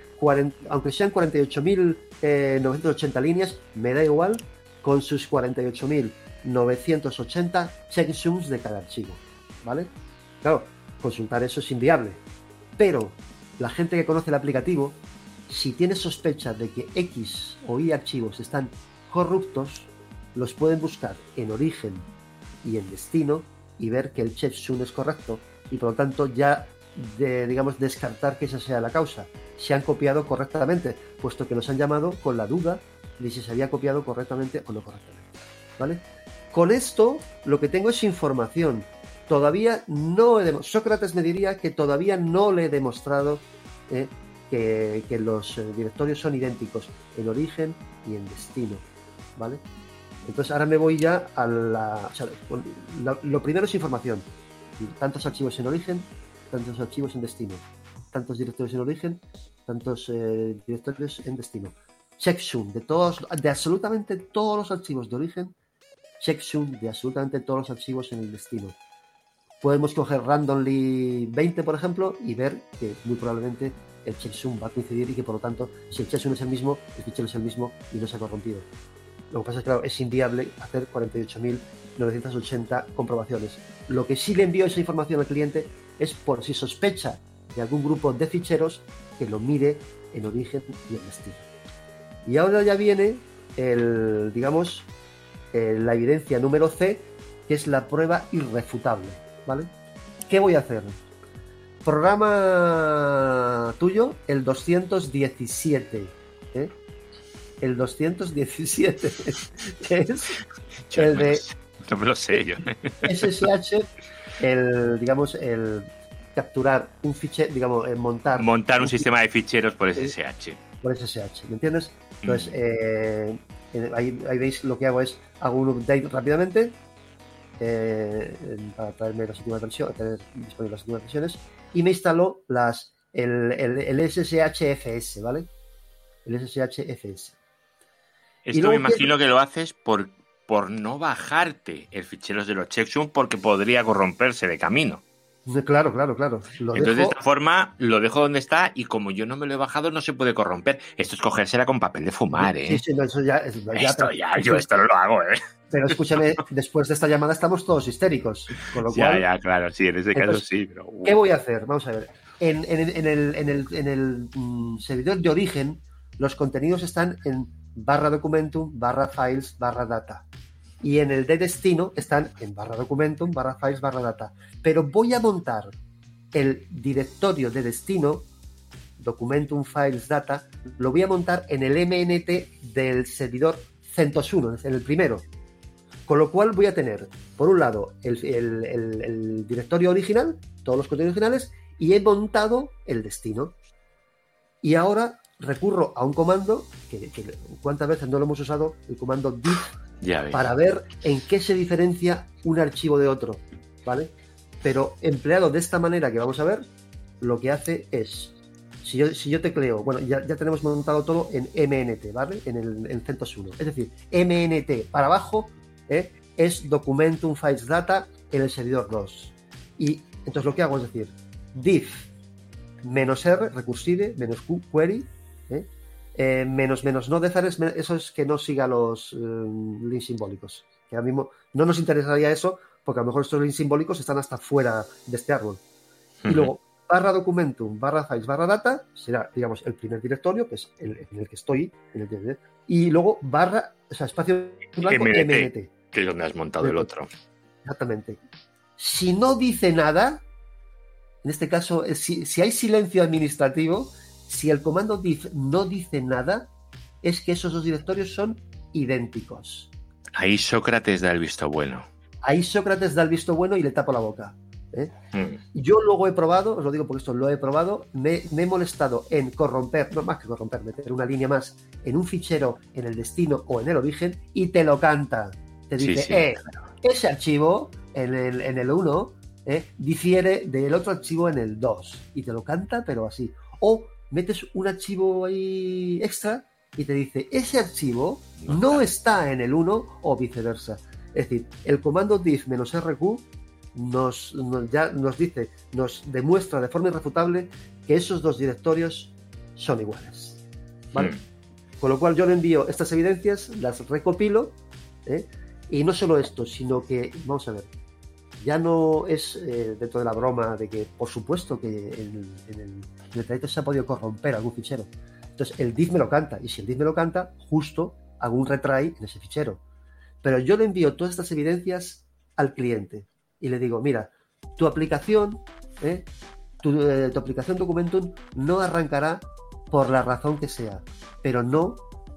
aunque sean 48.980 eh, líneas, me da igual con sus 48.980 checksums de cada archivo. ¿Vale? Claro, consultar eso es inviable. Pero la gente que conoce el aplicativo, si tiene sospecha de que X o Y archivos están corruptos, los pueden buscar en origen y en destino y ver que el checksum es correcto y por lo tanto ya digamos, descartar que esa sea la causa. Se han copiado correctamente, puesto que nos han llamado con la duda de si se había copiado correctamente o no correctamente. ¿Vale? Con esto lo que tengo es información. Todavía no he Sócrates me diría que todavía no le he demostrado eh, que, los eh, directorios son idénticos en origen y en destino. ¿Vale? Entonces ahora me voy ya a la... lo primero es información. tantos archivos en origen, tantos archivos en destino, tantos directorios en origen, tantos eh, directorios en destino. Checksum de todos, de absolutamente todos los archivos de origen, checksum de absolutamente todos los archivos en el destino. Podemos coger randomly 20, por ejemplo, y ver que muy probablemente el checksum va a coincidir y que por lo tanto, si el checksum es el mismo, el fichero es el mismo y no se ha corrompido. Lo que pasa es que es inviable hacer 48.980 comprobaciones. Lo que sí le envío esa información al cliente es por si sospecha de algún grupo de ficheros que lo mire en origen y en destino. Y ahora ya viene el, digamos, la evidencia número C, que es la prueba irrefutable. ¿Vale? ¿Qué voy a hacer? Programa tuyo, el 217. ¿eh? El 217, que es el de. No me lo sé yo. SSH, el, digamos, el capturar un fichero, digamos, montar. Montar un, sistema de ficheros por SSH. Por SSH, ¿me entiendes? Entonces, mm. eh, ahí, veis lo que hago es hago un update rápidamente eh, para traerme las últimas versiones, tener disponibles las últimas versiones y me instaló las, el, el, SSHFS, ¿vale? El SSHFS. Esto me imagino que... lo haces por, por no bajarte el fichero de los checksums porque podría corromperse de camino. Claro, claro, claro. Entonces, de esta forma, lo dejo donde está y como yo no me lo he bajado, no se puede corromper. Esto es cogérsela con papel de fumar, ¿eh? Sí, sí, eso ya, esto ya, yo esto no lo hago, ¿eh? Pero escúchame, después de esta llamada estamos todos histéricos. Con lo ya, ya, claro, sí, en ese caso sí. Pero, ¿Qué voy a hacer? Vamos a ver. En, en, el, en el, en el mm, servidor de origen, los contenidos están en barra documentum, barra files, barra data y en el de destino están en barra documentum, barra files, barra data. Pero voy a montar el directorio de destino, documentum, files, data, lo voy a montar en el MNT del servidor CentOS1, en el primero. Con lo cual voy a tener, por un lado, el, directorio original, todos los contenidos originales, y he montado el destino. Y ahora recurro a un comando, que, que cuántas veces no lo hemos usado, el comando diff para ver en qué se diferencia un archivo de otro, ¿vale? Pero empleado de esta manera que vamos a ver, lo que hace es, si yo, si yo tecleo, bueno, ya, tenemos montado todo en MNT, ¿vale? En el en CentOS 1. Es decir, MNT para abajo ¿eh? es Documentum Files Data en el servidor 2. Y entonces lo que hago es decir, diff menos R, recursive, menos Q, query, ¿eh? Menos menos no dejar eso es que no siga los eh, links simbólicos. Que ahora mismo no nos interesaría eso, porque a lo mejor estos links simbólicos están hasta fuera de este árbol. Y luego, barra documentum, barra files, barra data, será, digamos, el primer directorio, que es el, en el que estoy, en el y luego barra, o sea, espacio blanco, MNT, que es donde has montado el otro. Exactamente. Si no dice nada, en este caso, eh, si, si hay silencio administrativo, si el comando diff no dice nada, es que esos dos directorios son idénticos. Ahí Sócrates da el visto bueno. Ahí Sócrates da el visto bueno y le tapo la boca. ¿eh? Mm. Yo luego he probado, os lo digo porque esto lo he probado, me, he molestado en corromper, no más que corromper, meter una línea más en un fichero en el destino o en el origen y te lo canta. Te dice, Eh, ese archivo en el, en el 1 eh, difiere del otro archivo en el 2 y te lo canta, pero así. O metes un archivo ahí extra y te dice, ese archivo no, está en el 1 o viceversa. Es decir, el comando diff-rq nos, ya nos dice, nos demuestra de forma irrefutable que esos dos directorios son iguales. ¿Vale? Hmm. Con lo cual yo le envío estas evidencias, las recopilo, ¿eh? y no solo esto, sino que, vamos a ver, ya no es eh, dentro de la broma de que, por supuesto, que en, el, trayecto se ha podido corromper algún fichero. Entonces, el diff me lo canta, y si el diff me lo canta, justo hago un retry en ese fichero. Pero yo le envío todas estas evidencias al cliente y le digo, mira, tu aplicación, ¿eh? tu, eh, tu aplicación Documentum no arrancará por la razón que sea, pero no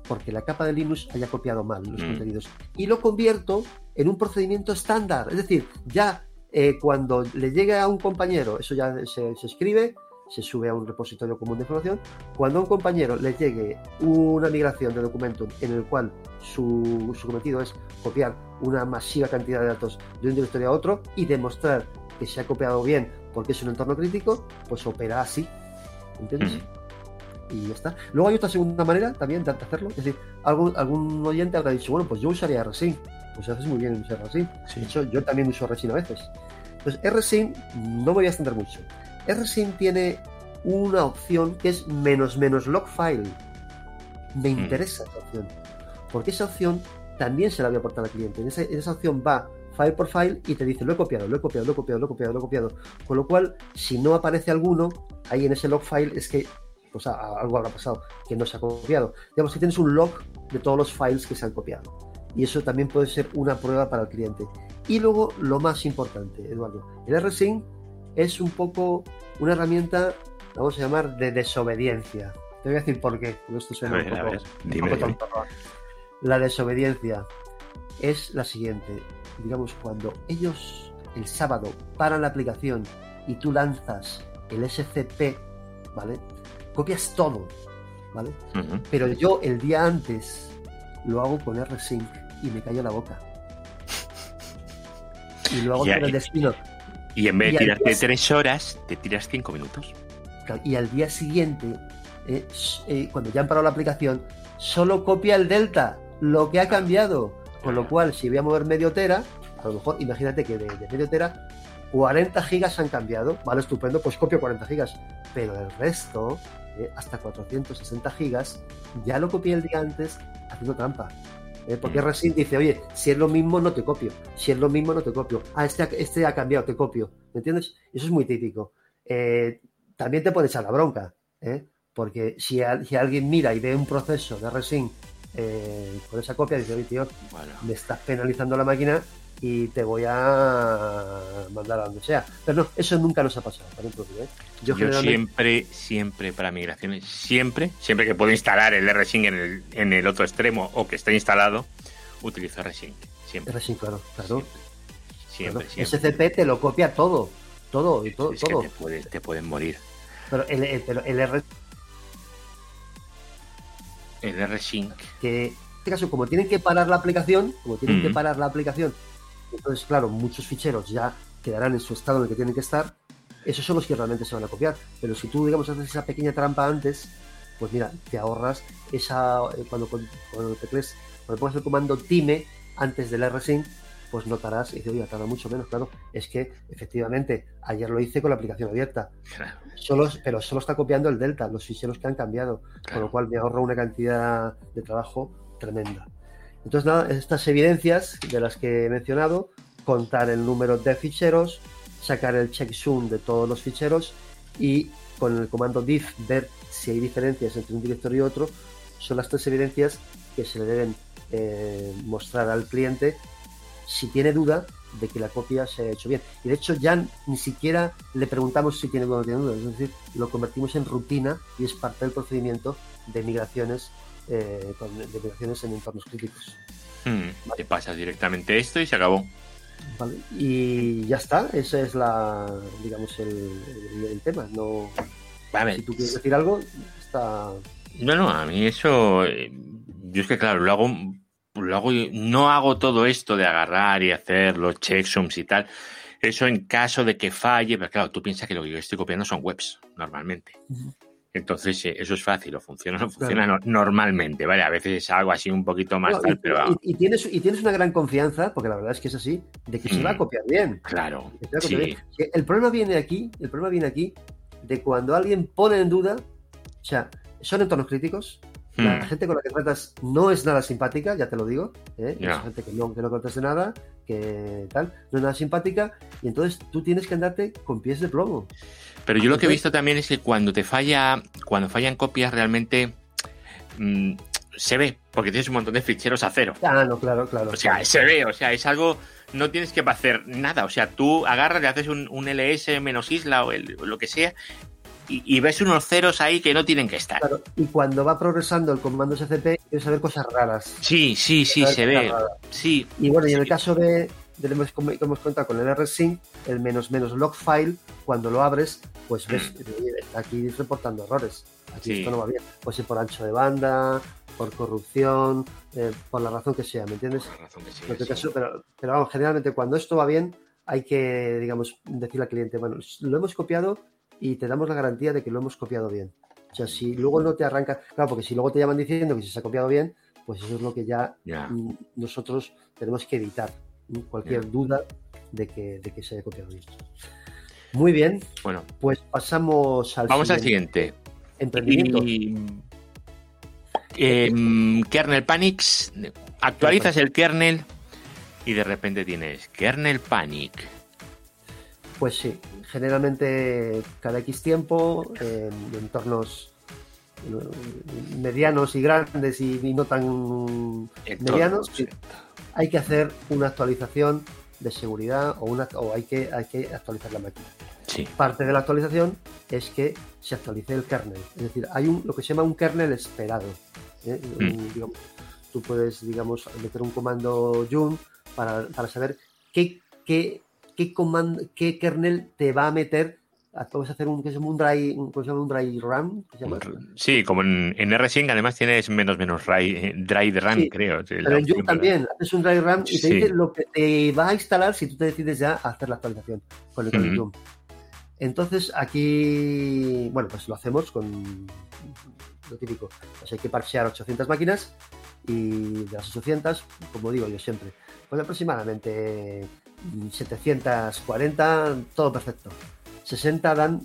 porque la capa de Linux haya copiado mal los mm. contenidos. Y lo convierto en un procedimiento estándar. Es decir, ya eh, cuando le llegue a un compañero, eso ya se, escribe, se sube a un repositorio común de información. Cuando a un compañero le llegue una migración de documento en el cual su, su cometido es copiar una masiva cantidad de datos de un directorio a otro y demostrar que se ha copiado bien porque es un entorno crítico, pues opera así. ¿Entiendes? Y ya está. Luego hay otra segunda manera también de hacerlo. Es decir, algún, algún oyente habrá dicho, bueno, pues yo usaría RSync. Pues haces muy bien usar RSync. De hecho, yo también uso RSync a veces. Entonces, RSync no me voy a extender mucho. RSync tiene una opción que es menos menos log file. Me mm. interesa esa opción. Porque esa opción también se la voy a aportar al cliente. En esa, opción va file por file y te dice lo he copiado, lo he copiado, lo he copiado, lo he copiado, lo he copiado. Con lo cual, si no aparece alguno, ahí en ese log file es que pues algo habrá pasado, que no se ha copiado. Digamos que tienes un log de todos los files que se han copiado. Y eso también puede ser una prueba para el cliente. Y luego, lo más importante, Eduardo, el RSync es un poco una herramienta, vamos a llamar, de desobediencia. Te voy a decir por qué, esto suena un poco, La desobediencia es la siguiente. Digamos, cuando ellos el sábado paran la aplicación y tú lanzas el SCP, ¿vale? copias todo, ¿vale? Pero yo el día antes lo hago con RSync y me callo la boca. Y lo hago con el destino. Y en vez de tirarte tres horas, te tiras cinco minutos. Y al día siguiente, eh, eh, cuando ya han parado la aplicación, solo copia el delta, lo que ha cambiado. Con lo cual, si voy a mover medio tera, a lo mejor imagínate que de, de medio tera 40 gigas han cambiado, vale, estupendo, pues copio 40 gigas, pero el resto ¿eh? hasta 460 gigas, ya lo copié el día antes haciendo trampa. ¿Eh? Porque mm. Resin dice, oye, si es lo mismo, no te copio. Si es lo mismo, no te copio. Ah, este, este ha cambiado, te copio. ¿Me entiendes? Eso es muy típico. Eh, también te puede echar la bronca, porque si, alguien mira y ve un proceso de Resin con esa copia, dice, oye, tío, me estás penalizando la máquina y te voy a mandar a donde sea. Pero no, eso nunca nos ha pasado. ¿eh? Yo, siempre, siempre para migraciones, siempre, siempre que puedo instalar el RSync en el, en el otro extremo o que esté instalado, utilizo RSync. Siempre. RSync, claro, claro. Siempre, SCP te lo copia todo, todo y todo. todo. te, pueden morir. Pero el, el, pero el R... El RSync. Que en este caso, como tienen que parar la aplicación, como tienen que parar la aplicación entonces, claro, muchos ficheros ya quedarán en su estado en el que tienen que estar. Esos son los que realmente se van a copiar. Pero si tú, digamos, haces esa pequeña trampa antes, pues mira, te ahorras esa. Eh, cuando, cuando te crees, cuando pones el comando time antes del rsync, pues notarás, y dices, oye, tarda mucho menos, claro. Es que efectivamente, ayer lo hice con la aplicación abierta. Solo, pero solo está copiando el delta, los ficheros que han cambiado. Con lo cual me ahorro una cantidad de trabajo tremenda. Entonces, nada, estas evidencias de las que he mencionado, contar el número de ficheros, sacar el checksum de todos los ficheros y con el comando diff ver si hay diferencias entre un directorio y otro, son las tres evidencias que se le deben eh, mostrar al cliente si tiene duda de que la copia se ha hecho bien. Y de hecho ya ni siquiera le preguntamos si tiene duda o no tiene duda, es decir, lo convertimos en rutina y es parte del procedimiento de migraciones eh, con depilaciones en entornos críticos. Hmm, te pasas directamente esto y se acabó. y ya está, ese es la, digamos, el, tema. No, Si tú quieres decir algo, está. No, no, a mí eso. Eh, yo es que, claro, lo hago, lo hago. No hago todo esto de agarrar y hacer los checksums y tal. Eso en caso de que falle, pero claro, tú piensas que lo que yo estoy copiando son webs, normalmente. Entonces, eso es fácil, o funciona no funciona normalmente, ¿vale? A veces es algo así un poquito más y, pero... Y, tienes, y tienes una gran confianza, porque la verdad es que es así, de que se va a mm, copiar bien. Claro. El problema viene aquí, el problema viene aquí de cuando alguien pone en duda, o sea, son entornos críticos, la mm. gente con la que tratas no es nada simpática, ya te lo digo. ¿eh? gente que no, que no de nada, que tal, no es nada simpática, y entonces tú tienes que andarte con pies de plomo. Pero yo lo que he visto también es que cuando te falla, cuando fallan copias realmente mm, se ve, porque tienes un montón de ficheros a cero. Ah, no, claro, claro. O sea, se ve, o sea, es algo, no tienes que hacer nada, o sea, tú agarras, le haces un, ls menos isla o, lo que sea y, ves unos ceros ahí que no tienen que estar. Claro, y cuando va progresando el comando SCP, quieres saber cosas raras. Sí, sí, sí, se ve. Sí. Y bueno, y en el caso de, de como hemos contado con el rsync, el menos menos log file, cuando lo abres, pues ves, aquí reportando errores. Aquí esto no va bien. Puede ser por ancho de banda, por corrupción, eh, por la razón que sea, ¿me entiendes? Por la razón que sea, pero, pero vamos, generalmente cuando esto va bien, hay que, digamos, decirle al cliente, bueno, lo hemos copiado y te damos la garantía de que lo hemos copiado bien. O sea, si luego no te arranca, claro, porque si luego te llaman diciendo que se ha copiado bien, pues eso es lo que ya nosotros tenemos que evitar. Cualquier duda de que, de que se haya copiado bien. Muy bien. Bueno, pues pasamos al Vamos al siguiente. Emprendimiento. Em, kernel Panics. Actualizas el kernel y de repente tienes kernel panic. Pues sí, generalmente cada X tiempo, en entornos medianos y grandes y, no tan medianos, hay que hacer una actualización de seguridad o, una, o hay, que, hay que actualizar la máquina. Parte de la actualización es que se actualice el kernel. Es decir, hay un, lo que se llama un kernel esperado. ¿eh? Mm. tú puedes, digamos, meter un comando yum para, para saber qué, qué, qué, comando, qué kernel te va a meter puedes hacer un que un dry, un, un dry run. Sí, como en, en RSync además tienes menos menos dry, dry run, creo. pero en Yum también haces un dry run y te dice lo que te va a instalar si tú te decides ya hacer la actualización con el Yum. Entonces aquí, bueno, pues lo hacemos con lo típico. Pues hay que parchear 800 máquinas y de las 800, como digo yo siempre, pues aproximadamente 740, todo perfecto. 60 dan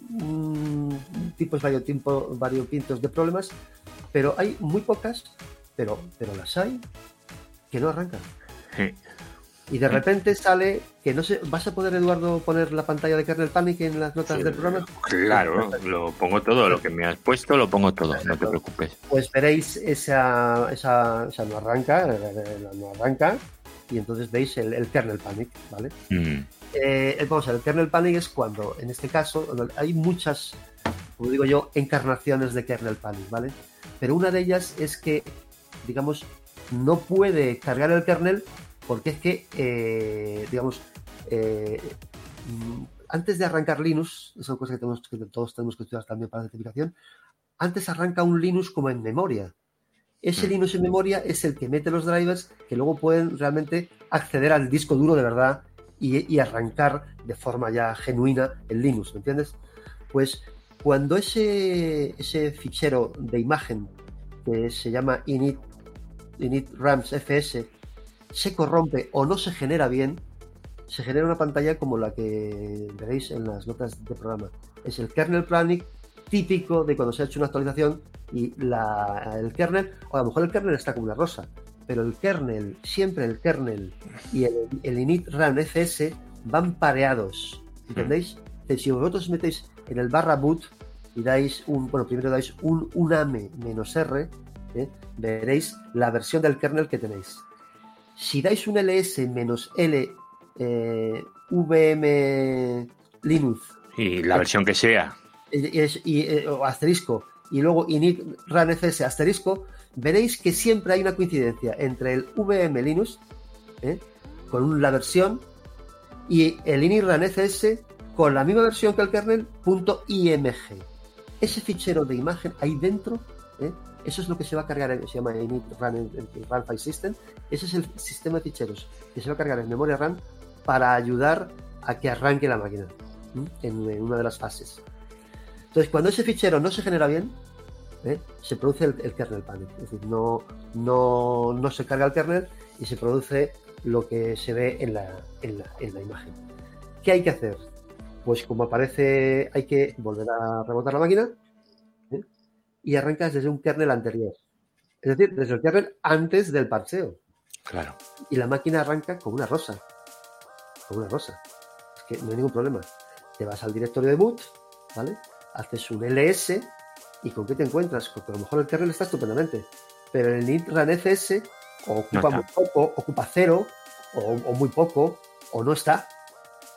tipos variopintos de problemas, pero hay muy pocas, pero, pero las hay que no arrancan. Y de repente sale que no sé, ¿vas a poder, Eduardo, poner la pantalla de Kernel Panic en las notas del programa? Claro, lo pongo todo, lo que me has puesto lo pongo todo, no te preocupes. Pues veréis esa, esa, esa no arranca, no arranca, y entonces veis el, kernel panic, ¿vale? Mm. Eh, vamos a ver, el kernel panic es cuando, en este caso, hay muchas, como digo yo, encarnaciones de kernel panic, ¿vale? Pero una de ellas es que, digamos, no puede cargar el kernel porque es que, eh, digamos, eh, antes de arrancar Linux, es una cosa que, tenemos, que todos tenemos que estudiar también para la certificación, antes arranca un Linux como en memoria. Ese mm. Linux en memoria es el que mete los drivers que luego pueden realmente acceder al disco duro de verdad y, arrancar de forma ya genuina el Linux, ¿me entiendes? Pues cuando ese, ese fichero de imagen que se llama init, init fs se corrompe o no se genera bien, se genera una pantalla como la que veréis en las notas de programa. Es el kernel planning típico de cuando se ha hecho una actualización y el kernel, o a lo mejor el kernel está como una rosa, pero el kernel, siempre el kernel y el, init run fs van pareados, ¿entendéis? si vosotros metéis en el barra boot y dais un, bueno, primero dais un uname menos r, ¿eh? veréis la versión del kernel que tenéis. Si dais un ls menos l eh, vm linux y la versión que sea y, eh, asterisco y luego init run fs asterisco veréis que siempre hay una coincidencia entre el VM Linux, ¿eh? con la versión, y el initran FS con la misma versión que el kernel, .img. Ese fichero de imagen ahí dentro, ¿eh? eso es lo que se va a cargar, se llama init run, file system, ese es el sistema de ficheros que se va a cargar en memoria RAM para ayudar a que arranque la máquina en una de las fases. Entonces, cuando ese fichero no se genera bien, ¿eh? se produce el, kernel panic. Es decir, no, no, se carga el kernel y se produce lo que se ve en la, en la, imagen. ¿Qué hay que hacer? Pues como aparece, hay que volver a rebotar la máquina ¿eh? y arrancas desde un kernel anterior. Es decir, desde el kernel antes del parcheo. Claro. Y la máquina arranca con una rosa. Con una rosa. Es que no hay ningún problema. Te vas al directorio de boot, ¿vale? Haces un ls ¿Y con qué te encuentras? Porque a lo mejor el kernel está estupendamente, pero el init fs o ocupa muy poco, ocupa cero, o, muy poco, o no está,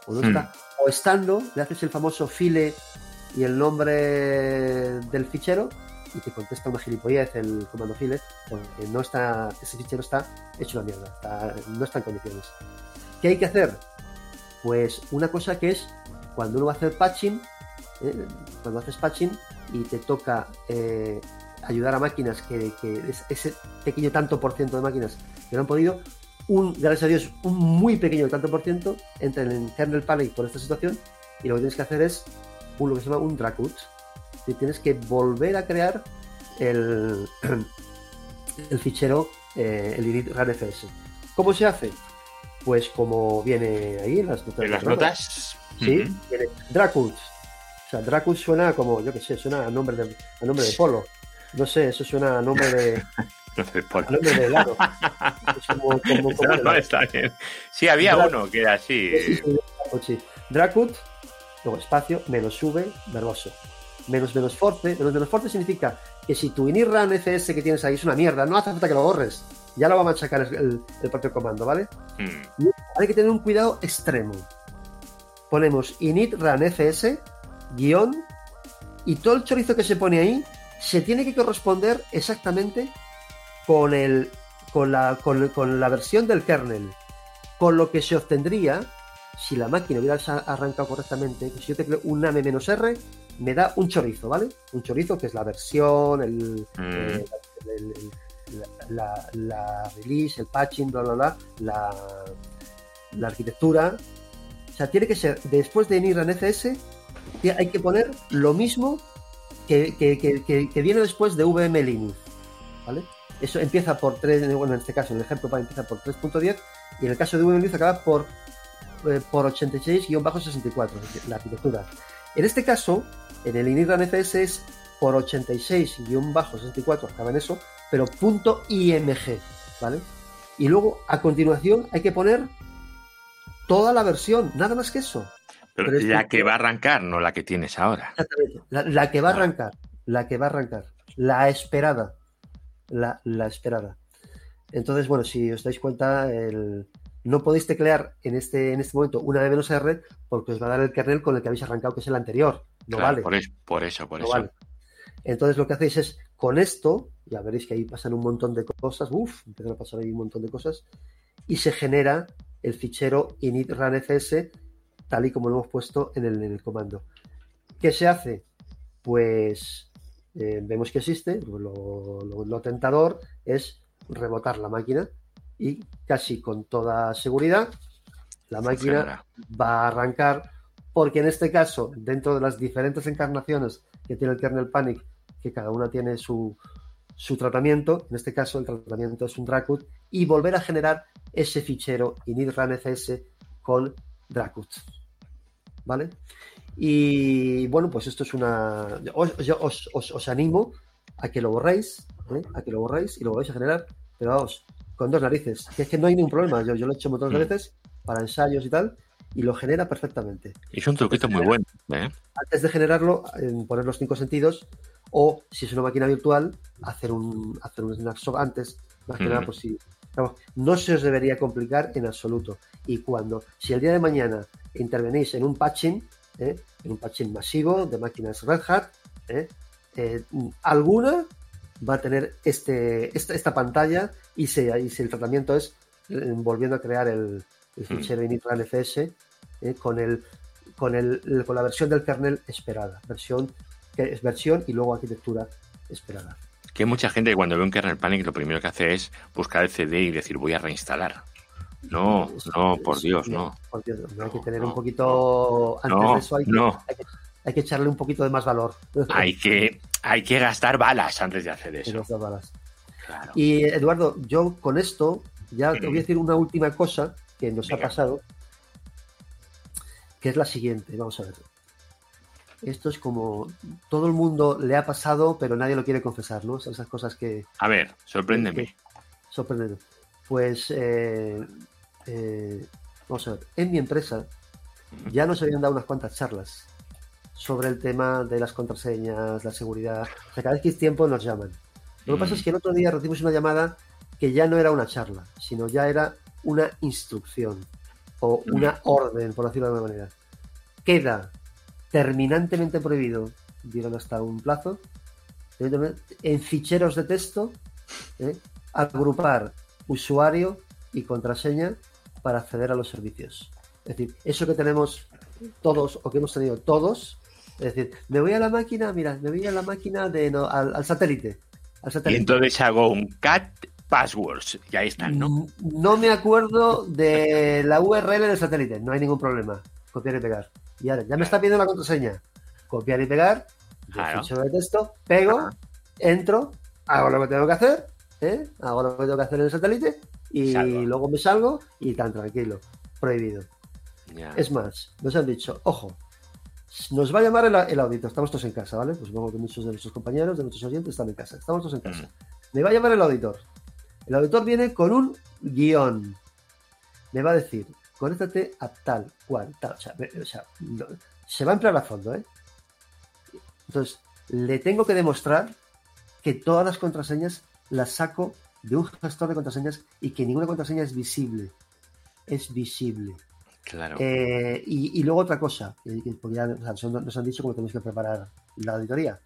o no está. Hmm. O estando, le haces el famoso file y el nombre del fichero y te contesta una gilipollez el comando file, porque no está, ese fichero está hecho una mierda, no está en condiciones. ¿Qué hay que hacer? Pues una cosa que es cuando uno va a hacer patching, ¿eh? cuando haces patching, y te toca eh, ayudar a máquinas que, ese pequeño tanto por ciento de máquinas que no han podido, un, gracias a Dios, un muy pequeño tanto por ciento entra en el kernel panic por esta situación y lo que tienes que hacer es un, lo que se llama un dracut. Y tienes que volver a crear el, el fichero, eh, el init runfs. ¿Cómo se hace? Pues como viene ahí en las notas. ¿En las notas? Sí, viene Dracut. O sea, Dracut suena como, yo qué sé, suena a nombre de, a nombre de polo. No sé, eso suena a nombre de, Nombre de helado. como, como, está bien. Sí, había uno que era así. Sí, Dracut, luego espacio, menos sube, verboso. Menos menos forte. Menos menos forte significa que si tu inirran FS que tienes ahí es una mierda, no hace falta que lo borres. Ya lo va a machacar el, propio comando, ¿vale? Hmm. hay que tener un cuidado extremo. Ponemos init run fs guion y todo el chorizo que se pone ahí se tiene que corresponder exactamente con, el, con, la, con, la versión del kernel, con lo que se obtendría si la máquina hubiera arrancado correctamente, si yo tecleo un AME-R, me da un chorizo, ¿vale? Un chorizo que es la versión, el, mm. la, release, el patching, bla, bla, bla, la, la arquitectura. O sea, tiene que ser, después de en FS, hay que poner lo mismo que, viene después de VM Linux, ¿vale? Eso empieza por 3, bueno, en este caso, en el ejemplo empieza por 3.10 y en el caso de Windows acaba por, eh, por 86-64, la arquitectura. En este caso, en el initran FS es por 86-64, acaba en eso, pero punto .img, ¿vale? Y luego, a continuación, hay que poner toda la versión, nada más que eso. Pero, la que va a arrancar, no la que tienes ahora. Exactamente, la que va a ah. arrancar, la que va a arrancar, la esperada la, esperada. Entonces, bueno, si os dais cuenta, el, no podéis teclear en este, en este momento una de menos R porque os va a dar el kernel con el que habéis arrancado, que es el anterior. No vale. Por eso, por eso. Por eso. Entonces, lo que hacéis es con esto, ya veréis que ahí pasan un montón de cosas, uff, empiezan a pasar ahí un montón de cosas, y se genera el fichero init.runfs tal y como lo hemos puesto en el, en el comando. ¿Qué se hace? Pues eh, vemos que existe, lo, tentador es rebotar la máquina y casi con toda seguridad la máquina va a arrancar porque en este caso, dentro de las diferentes encarnaciones que tiene el kernel Panic, que cada una tiene su, su tratamiento, en este caso el tratamiento es un Dracut, y volver a generar ese fichero init.runfs con Dracut. ¿Vale? Y bueno, pues esto es una. Yo os, animo a que lo borréis, ¿eh? a que lo borréis y lo vais a generar, pero vamos, con dos narices. Que es que no hay ningún problema. Yo, yo lo he hecho muchas mm. veces para ensayos y tal, y lo genera perfectamente. Y es un truquito muy bueno. ¿eh? Antes de generarlo, poner los cinco sentidos, o si es una máquina virtual, hacer un, hacer un snapshot antes, más que nada, pues si. No se os debería complicar en absoluto. Y cuando, si el día de mañana intervenís en un patching, ¿eh? en un patching masivo de máquinas Red Hat. ¿eh? Eh, alguna va a tener este, esta, pantalla y si, el tratamiento es volviendo a crear el, hmm. fichero initran FS con, el, con, el, con la versión del kernel esperada, versión, que es versión y luego arquitectura esperada. Que mucha gente cuando ve un kernel panic lo primero que hace es buscar el CD y decir voy a reinstalar. No, no, por Dios, no. Por Dios, hay que tener un poquito. Antes de eso hay que, hay, que, echarle un poquito de más valor. Hay que, hay que gastar balas antes de hacer eso. Y Eduardo, yo con esto ya te voy a decir una última cosa que nos ha pasado, que es la siguiente. Vamos a ver. Esto es como todo el mundo le ha pasado, pero nadie lo quiere confesar, ¿no? Esas cosas que. A ver, sorpréndeme. sorpréndeme. Pues eh, eh, vamos a ver, en mi empresa ya nos habían dado unas cuantas charlas sobre el tema de las contraseñas, la seguridad. O sea, cada vez que es tiempo nos llaman. Lo que pasa es que el otro día recibimos una llamada que ya no era una charla, sino ya era una instrucción o una orden, por decirlo de alguna manera. Queda terminantemente prohibido, digan hasta un plazo, en ficheros de texto, ¿eh? agrupar usuario y contraseña para acceder a los servicios. Es decir, eso que tenemos todos o que hemos tenido todos, es decir, me voy a la máquina, mira, me voy a la máquina de al, satélite, Y entonces hago un cat passwords. Y ahí están, ¿no? Mm, no me acuerdo de la URL del satélite, no hay ningún problema. Copiar y pegar. Y ahora, ya me está pidiendo la contraseña. Copiar y pegar, claro. fichero de texto, pego, entro, hago lo que tengo que hacer, ¿eh? hago lo que tengo que hacer en el satélite y luego me salgo y tan tranquilo. Prohibido. Es más, nos han dicho, ojo, nos va a llamar el, auditor, estamos todos en casa, ¿vale? Pues supongo que muchos de nuestros compañeros, de nuestros oyentes están en casa, estamos todos en casa. Mm. Me va a llamar el auditor. El auditor viene con un guion. Me va a decir, conéctate a tal cual, tal. O sea, se va a entrar a fondo, ¿eh? Entonces, le tengo que demostrar que todas las contraseñas las saco de un gestor de contraseñas y que ninguna contraseña es visible. Es visible. Claro. Eh, y, luego otra cosa, que, nos han dicho cómo tenemos que preparar la auditoría.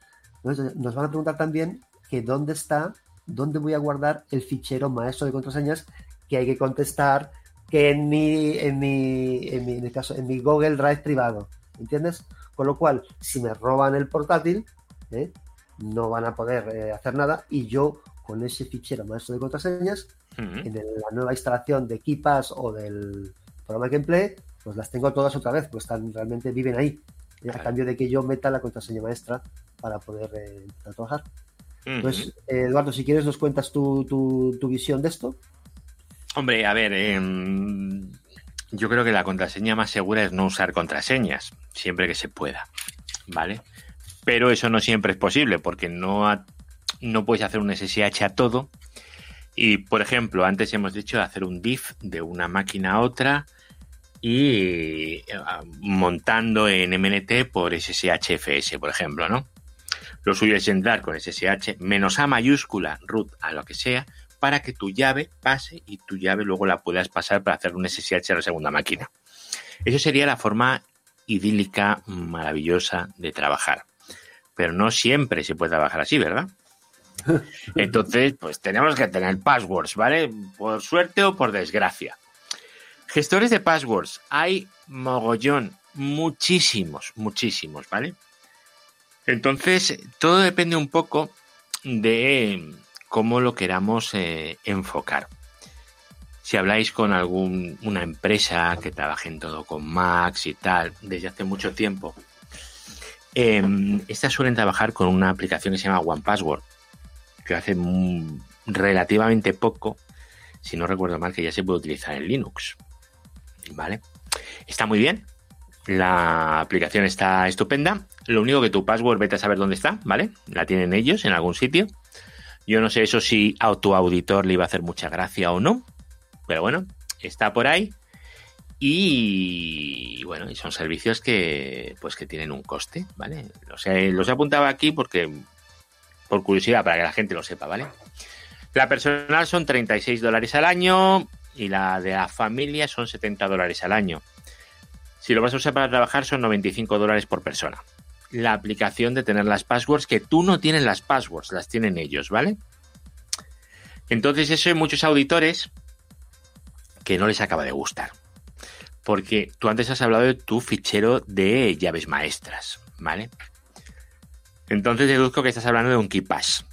nos van a preguntar también que dónde está, dónde voy a guardar el fichero maestro de contraseñas que hay que contestar que en mi, en mi, en mi, caso, en mi Google Drive privado. ¿Entiendes? Con lo cual, si me roban el portátil, ¿eh? no van a poder eh, hacer nada y yo con ese fichero maestro de contraseñas, en la nueva instalación de KeePass o del programa Gameplay, pues las tengo todas otra vez, pues están, realmente viven ahí, a cambio de que yo meta la contraseña maestra para poder eh, trabajar. Entonces, Eduardo, si quieres nos cuentas tu, tu, visión de esto. Hombre, a ver, em, yo creo que la contraseña más segura es no usar contraseñas, siempre que se pueda, ¿vale? Pero eso no siempre es posible, porque no, no puedes hacer un SSH a todo. Y, por ejemplo, antes hemos dicho hacer un diff de una máquina a otra y eh, montando en MNT por SSHFS, por ejemplo, ¿no? Lo suyo es entrar con SSH menos A mayúscula, root, a lo que sea, para que tu llave pase y tu llave luego la puedas pasar para hacer un SSH a la segunda máquina. Eso sería la forma idílica, maravillosa de trabajar. Pero no siempre se puede trabajar así, ¿verdad? Entonces, pues tenemos que tener passwords, ¿vale? Por suerte o por desgracia. Gestores de passwords, hay mogollón, muchísimos, muchísimos, ¿vale? Entonces, todo depende un poco de cómo lo queramos eh, enfocar. Si habláis con alguna empresa que trabaje en todo con Max y tal, desde hace mucho tiempo, em, estas suelen trabajar con una aplicación que se llama OnePassword, que hace relativamente poco, si no recuerdo mal, que ya se puede utilizar en Linux. ¿Vale? Está muy bien. La aplicación está estupenda. Lo único que tu password, vete a saber dónde está, ¿vale? La tienen ellos en algún sitio. Yo no sé eso si a tu auditor le iba a hacer mucha gracia o no. Pero bueno, está por ahí. Y bueno, y son servicios que pues que tienen un coste, ¿vale? Los he, los he apuntado aquí porque por curiosidad, para que la gente lo sepa, ¿vale? La personal son 36 dólares al año y la de la familia son 70 dólares al año. Si lo vas a usar para trabajar son 95 dólares por persona. La aplicación de tener las passwords, que tú no tienes las passwords, las tienen ellos, ¿vale? Entonces eso hay muchos auditores que no les acaba de gustar. Porque tú antes has hablado de tu fichero de llaves maestras, ¿vale? Entonces deduzco que estás hablando de un KeePass.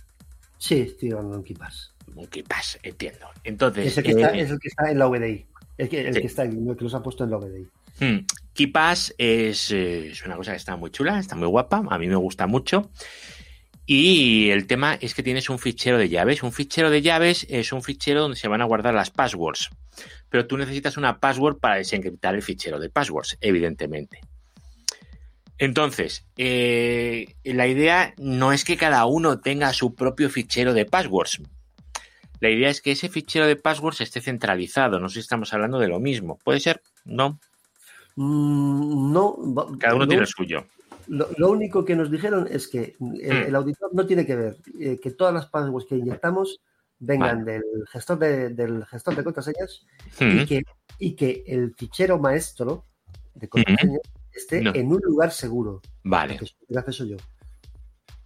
Sí, estoy hablando de un KeePass. Un KeePass, entiendo. Entonces, es el que, está, eh, es el que está en la VDI. El que, el que está, el que los ha puesto en la VDI. Es, eh, es, una cosa que está muy chula, está muy guapa, a mí me gusta mucho. Y el tema es que tienes un fichero de llaves. Un fichero de llaves es un fichero donde se van a guardar las passwords. Pero tú necesitas una password para desencriptar el fichero de passwords, evidentemente. Entonces, eh, la idea no es que cada uno tenga su propio fichero de passwords. La idea es que ese fichero de passwords esté centralizado. No sé si estamos hablando de lo mismo. ¿Puede ser? No. Mm, no. Cada uno tiene el suyo. Lo, único que nos dijeron es que el, hmm. auditor no tiene que ver eh, que todas las passwords que inyectamos vengan del gestor de, del gestor de contraseñas y, hmm. que, y que el fichero maestro de hmm. contraseñas esté en un lugar seguro. Vale. Gracias yo.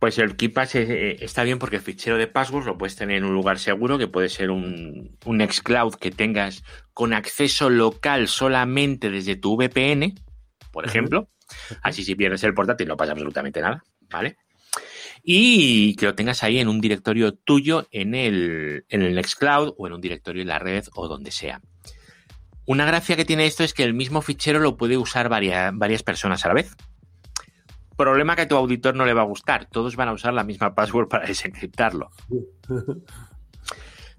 Pues el KeePass eh, está bien porque el fichero de passwords lo puedes tener en un lugar seguro, que puede ser un, un Nextcloud que tengas con acceso local solamente desde tu VPN, por ejemplo. Así si pierdes el portátil no pasa absolutamente nada, ¿vale? y que lo tengas ahí en un directorio tuyo en el, en el Nextcloud o en un directorio en la red o donde sea. Una gracia que tiene esto es que el mismo fichero lo puede usar varias, varias personas a la vez. Problema que a tu auditor no le va a gustar. Todos van a usar la misma password para desencriptarlo.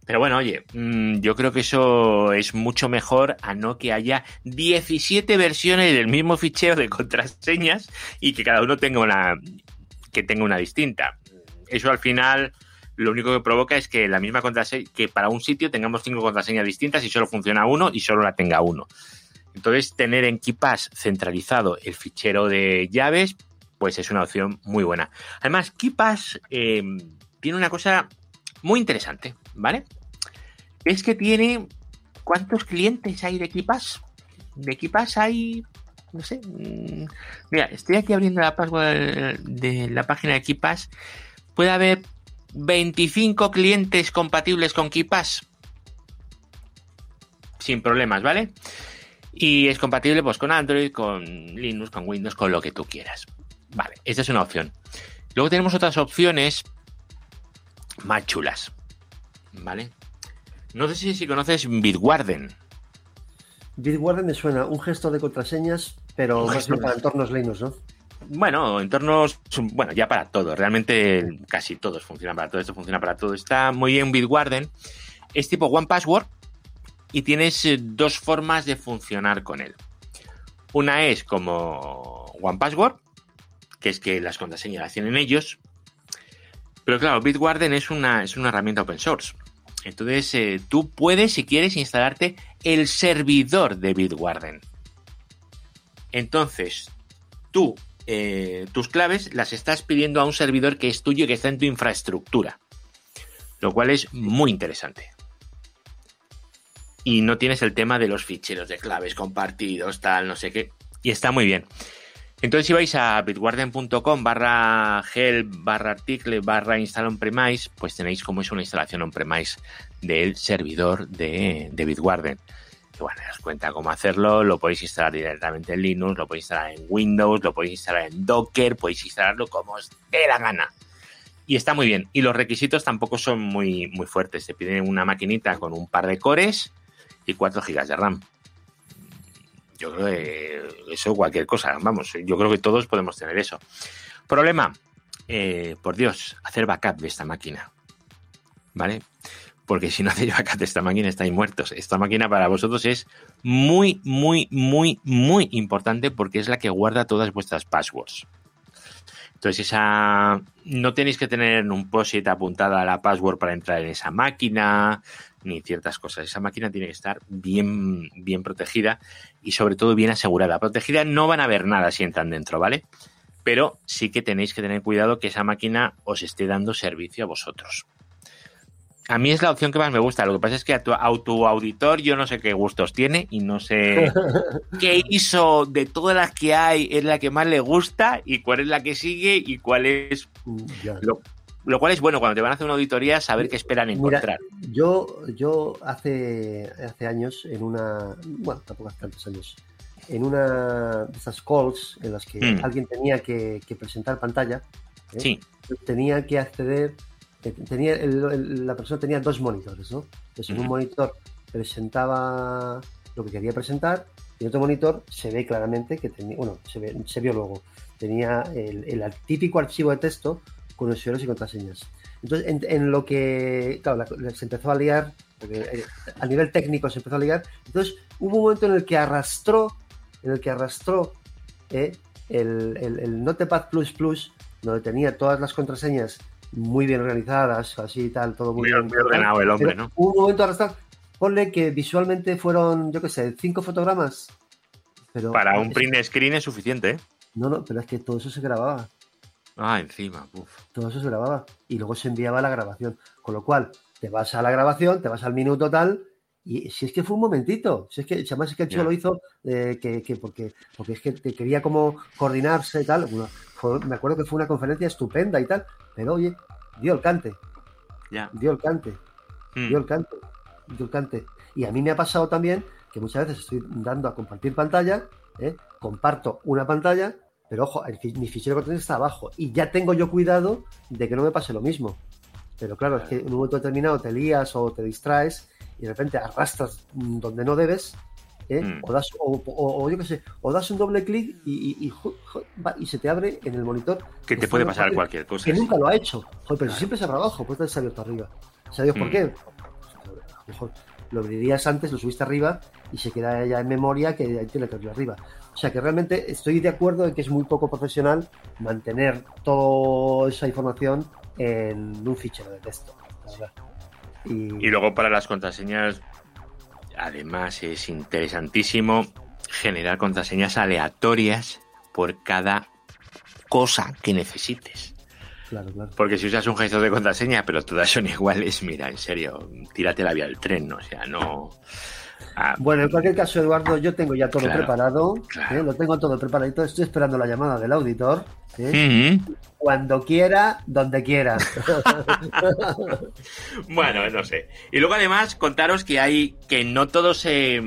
Pero bueno, oye, mm, yo creo que eso es mucho mejor a no que haya 17 versiones del mismo fichero de contraseñas y que cada uno tenga una que tenga una distinta. Eso al final lo único que provoca es que la misma contraseña, que para un sitio tengamos cinco contraseñas distintas y solo funciona uno y solo la tenga uno. Entonces, tener en KeePass centralizado el fichero de llaves, pues es una opción muy buena. Además, KeePass eh, tiene una cosa muy interesante, ¿vale? Es que tiene. ¿Cuántos clientes hay de KeePass? De KeePass hay. No sé. Mm, mira, estoy aquí abriendo la password de la página de KeePass. Puede haber 25 clientes compatibles con KeePass. Sin problemas, ¿vale? Y es compatible pues, con Android, con Linux, con Windows, con lo que tú quieras. Vale, esta es una opción. Luego tenemos otras opciones más chulas. ¿Vale? No sé si, conoces Bitwarden. Bitwarden me suena un gesto de contraseñas, pero más bien para entornos Linux, ¿no? Bueno, entornos, bueno, ya para todo. Realmente casi todos funcionan para todo. Esto funciona para todo. Está muy bien Bitwarden. Es tipo One Password y tienes eh, dos formas de funcionar con él. Una es como One Password, que es que las contraseñas las tienen ellos. Pero claro, Bitwarden es una, es una herramienta open source. Entonces, eh, tú puedes, si quieres, instalarte el servidor de Bitwarden. Entonces, tú eh, tus claves las estás pidiendo a un servidor que es tuyo y que está en tu infraestructura. Lo cual es muy interesante. Y no tienes el tema de los ficheros de claves compartidos, tal, no sé qué. Y está muy bien. Entonces, si vais a bitwarden.com barra help barra article barra install on premise, pues tenéis como es una instalación on premise del servidor de, de Bitwarden bueno, os cuenta cómo hacerlo, lo podéis instalar directamente en Linux, lo podéis instalar en Windows, lo podéis instalar en Docker, podéis instalarlo como os dé la gana. Y está muy bien. Y los requisitos tampoco son muy, muy fuertes. Te piden una maquinita con un par de cores y 4 GB de RAM. Yo creo que eso cualquier cosa, vamos, yo creo que todos podemos tener eso. Problema, eh, por Dios, hacer backup de esta máquina. ¿Vale? porque si no hacéis backup de esta máquina estáis muertos. Esta máquina para vosotros es muy, muy, muy, muy importante porque es la que guarda todas vuestras passwords. Entonces, esa no tenéis que tener un post-it apuntada a la password para entrar en esa máquina, ni ciertas cosas. Esa máquina tiene que estar bien, bien protegida y sobre todo bien asegurada. Protegida no van a ver nada si entran dentro, ¿vale? Pero sí que tenéis que tener cuidado que esa máquina os esté dando servicio a vosotros. A mí es la opción que más me gusta. Lo que pasa es que a tu, auditor yo no sé qué gustos tiene y no sé qué hizo de todas las que hay es la que más le gusta y cuál es la que sigue y cuál es... Mm, lo, cual es bueno cuando te van a hacer una auditoría saber qué esperan encontrar. yo, yo hace, hace años en una... Bueno, tampoco hace tantos años. En una de esas calls en las que mm. alguien tenía que, presentar pantalla, ¿eh? sí. tenía que acceder tenía la persona tenía dos monitores, ¿no? Entonces, en un monitor presentaba lo que quería presentar y en otro monitor se ve claramente que tenía, bueno, se, ve, se vio luego, tenía el, típico archivo de texto con usuarios y contraseñas. Entonces, en, lo que, claro, se empezó a liar, porque eh, a nivel técnico se empezó a liar, entonces hubo un momento en el que arrastró, en el que arrastró eh, el, el, el Notepad++, donde tenía todas las contraseñas muy bien organizadas, así y tal, todo muy, bien. ordenado el hombre, ¿no? un momento arrastrado. Ponle que visualmente fueron, yo qué sé, cinco fotogramas. Pero Para un print screen es suficiente, ¿eh? No, no, pero es que todo eso se grababa. Ah, encima. Todo eso se grababa y luego se enviaba la grabación. Con lo cual, te vas a la grabación, te vas al minuto tal, y si es que fue un momentito, si es que además es que el chico lo hizo eh, que, porque, porque es que quería como coordinarse y tal. me acuerdo que fue una conferencia estupenda y tal, pero oye, dio el cante. Dio el cante. Hmm. Dio el cante. Dio el cante. Y a mí me ha pasado también que muchas veces estoy dando a compartir pantalla, ¿eh? comparto una pantalla Pero ojo, mi fichero de contraseña está abajo y ya tengo yo cuidado de que no me pase lo mismo. Pero claro, es que en un momento determinado te lías o te distraes y de repente arrastras donde no debes ¿eh? Mm. o, das, o, yo qué sé, o das un doble clic y, y, se te abre en el monitor. Que te puede pasar cualquier cosa. Que nunca lo ha hecho. pero siempre se abre abajo, pues te abierto arriba. ¿Sabes por mm. qué? Mejor lo abrirías antes, lo subiste arriba y se queda ya en memoria que ahí tiene que abrir arriba. O sea que realmente estoy de acuerdo en que es muy poco profesional mantener toda esa información en un fichero de texto. Y... y luego para las contraseñas, además es interesantísimo generar contraseñas aleatorias por cada cosa que necesites. Porque si usas un gesto de contraseña, pero todas son iguales, mira, en serio, tírate la vía del tren, ¿no? o sea, no. Ah, bueno, en cualquier caso, Eduardo, yo tengo ya todo preparado, ¿eh? lo tengo todo preparadito, estoy esperando la llamada del auditor. ¿eh? Cuando quiera, donde quiera. bueno, no sé. Y luego además contaros que hay que no todo se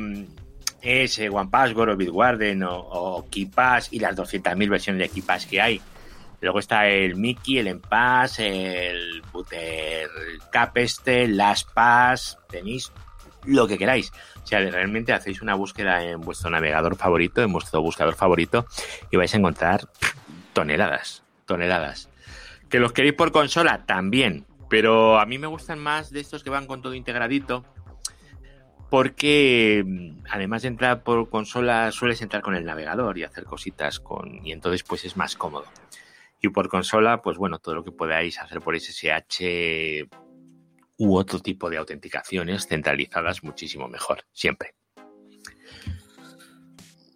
es eh, OnePassword o Bitwarden o, o KeePass y las 200.000 versiones de KeePass que hay Luego está el Mickey, el Enpass, el este, el Pass, tenéis lo que queráis. Sea, realmente hacéis una búsqueda en vuestro navegador favorito, en vuestro buscador favorito, y vais a encontrar toneladas, toneladas. Que los queréis por consola, también. Pero a mí me gustan más de estos que van con todo integradito. Porque además de entrar por consola, sueles entrar con el navegador y hacer cositas con. Y entonces, pues es más cómodo. Y por consola, pues bueno, todo lo que podáis hacer por SSH u otro tipo de autenticaciones centralizadas, muchísimo mejor, siempre.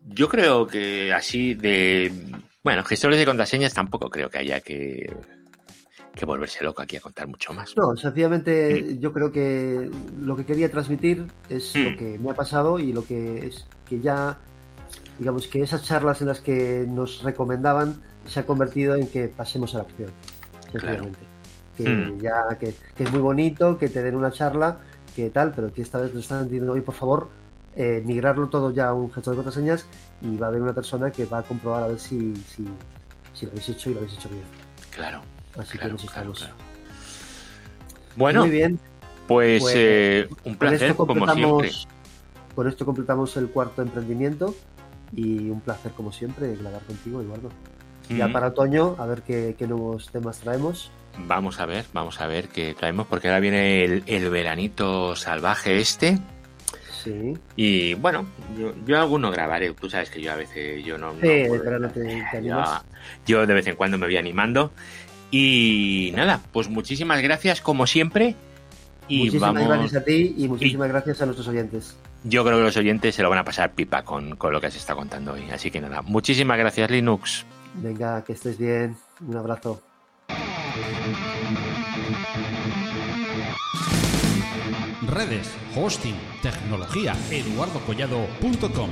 Yo creo que así de. Bueno, gestores de contraseñas tampoco creo que haya que, que volverse loco aquí a contar mucho más. No, sencillamente mm. yo creo que lo que quería transmitir es lo mm. que me ha pasado y lo que es que ya, digamos que esas charlas en las que nos recomendaban se ha convertido en que pasemos a la acción, Que, hmm. ya, que, es muy bonito, que te den una charla, que tal, pero que esta vez nos están diciendo, hoy por favor, eh, migrarlo todo ya a un gestor de contraseñas y va a haber una persona que va a comprobar a ver si, si, si lo habéis hecho y lo habéis hecho bien. Claro. Así que nos estamos. Bueno, muy bien. Pues, pues eh, un placer, como siempre. Con esto completamos el cuarto emprendimiento y un placer, como siempre, grabar contigo, Eduardo. Ya para otoño, a ver qué, nuevos temas traemos. Vamos a ver, vamos a ver qué traemos, porque ahora viene el, veranito salvaje este. Sí. Y bueno, yo, yo alguno grabaré. Tú sabes que yo a veces yo no. Sí, te, animas. Yo, de vez en cuando me voy animando. Y nada, pues muchísimas gracias como siempre. Y muchísimas gracias a ti y muchísimas gracias a nuestros oyentes. Yo creo que los oyentes se lo van a pasar pipa con, con lo que se está contando hoy. Así que nada, muchísimas gracias Linux. Venga, que estés bien. Un abrazo. Redes, hosting, tecnología, eduardocollado.com.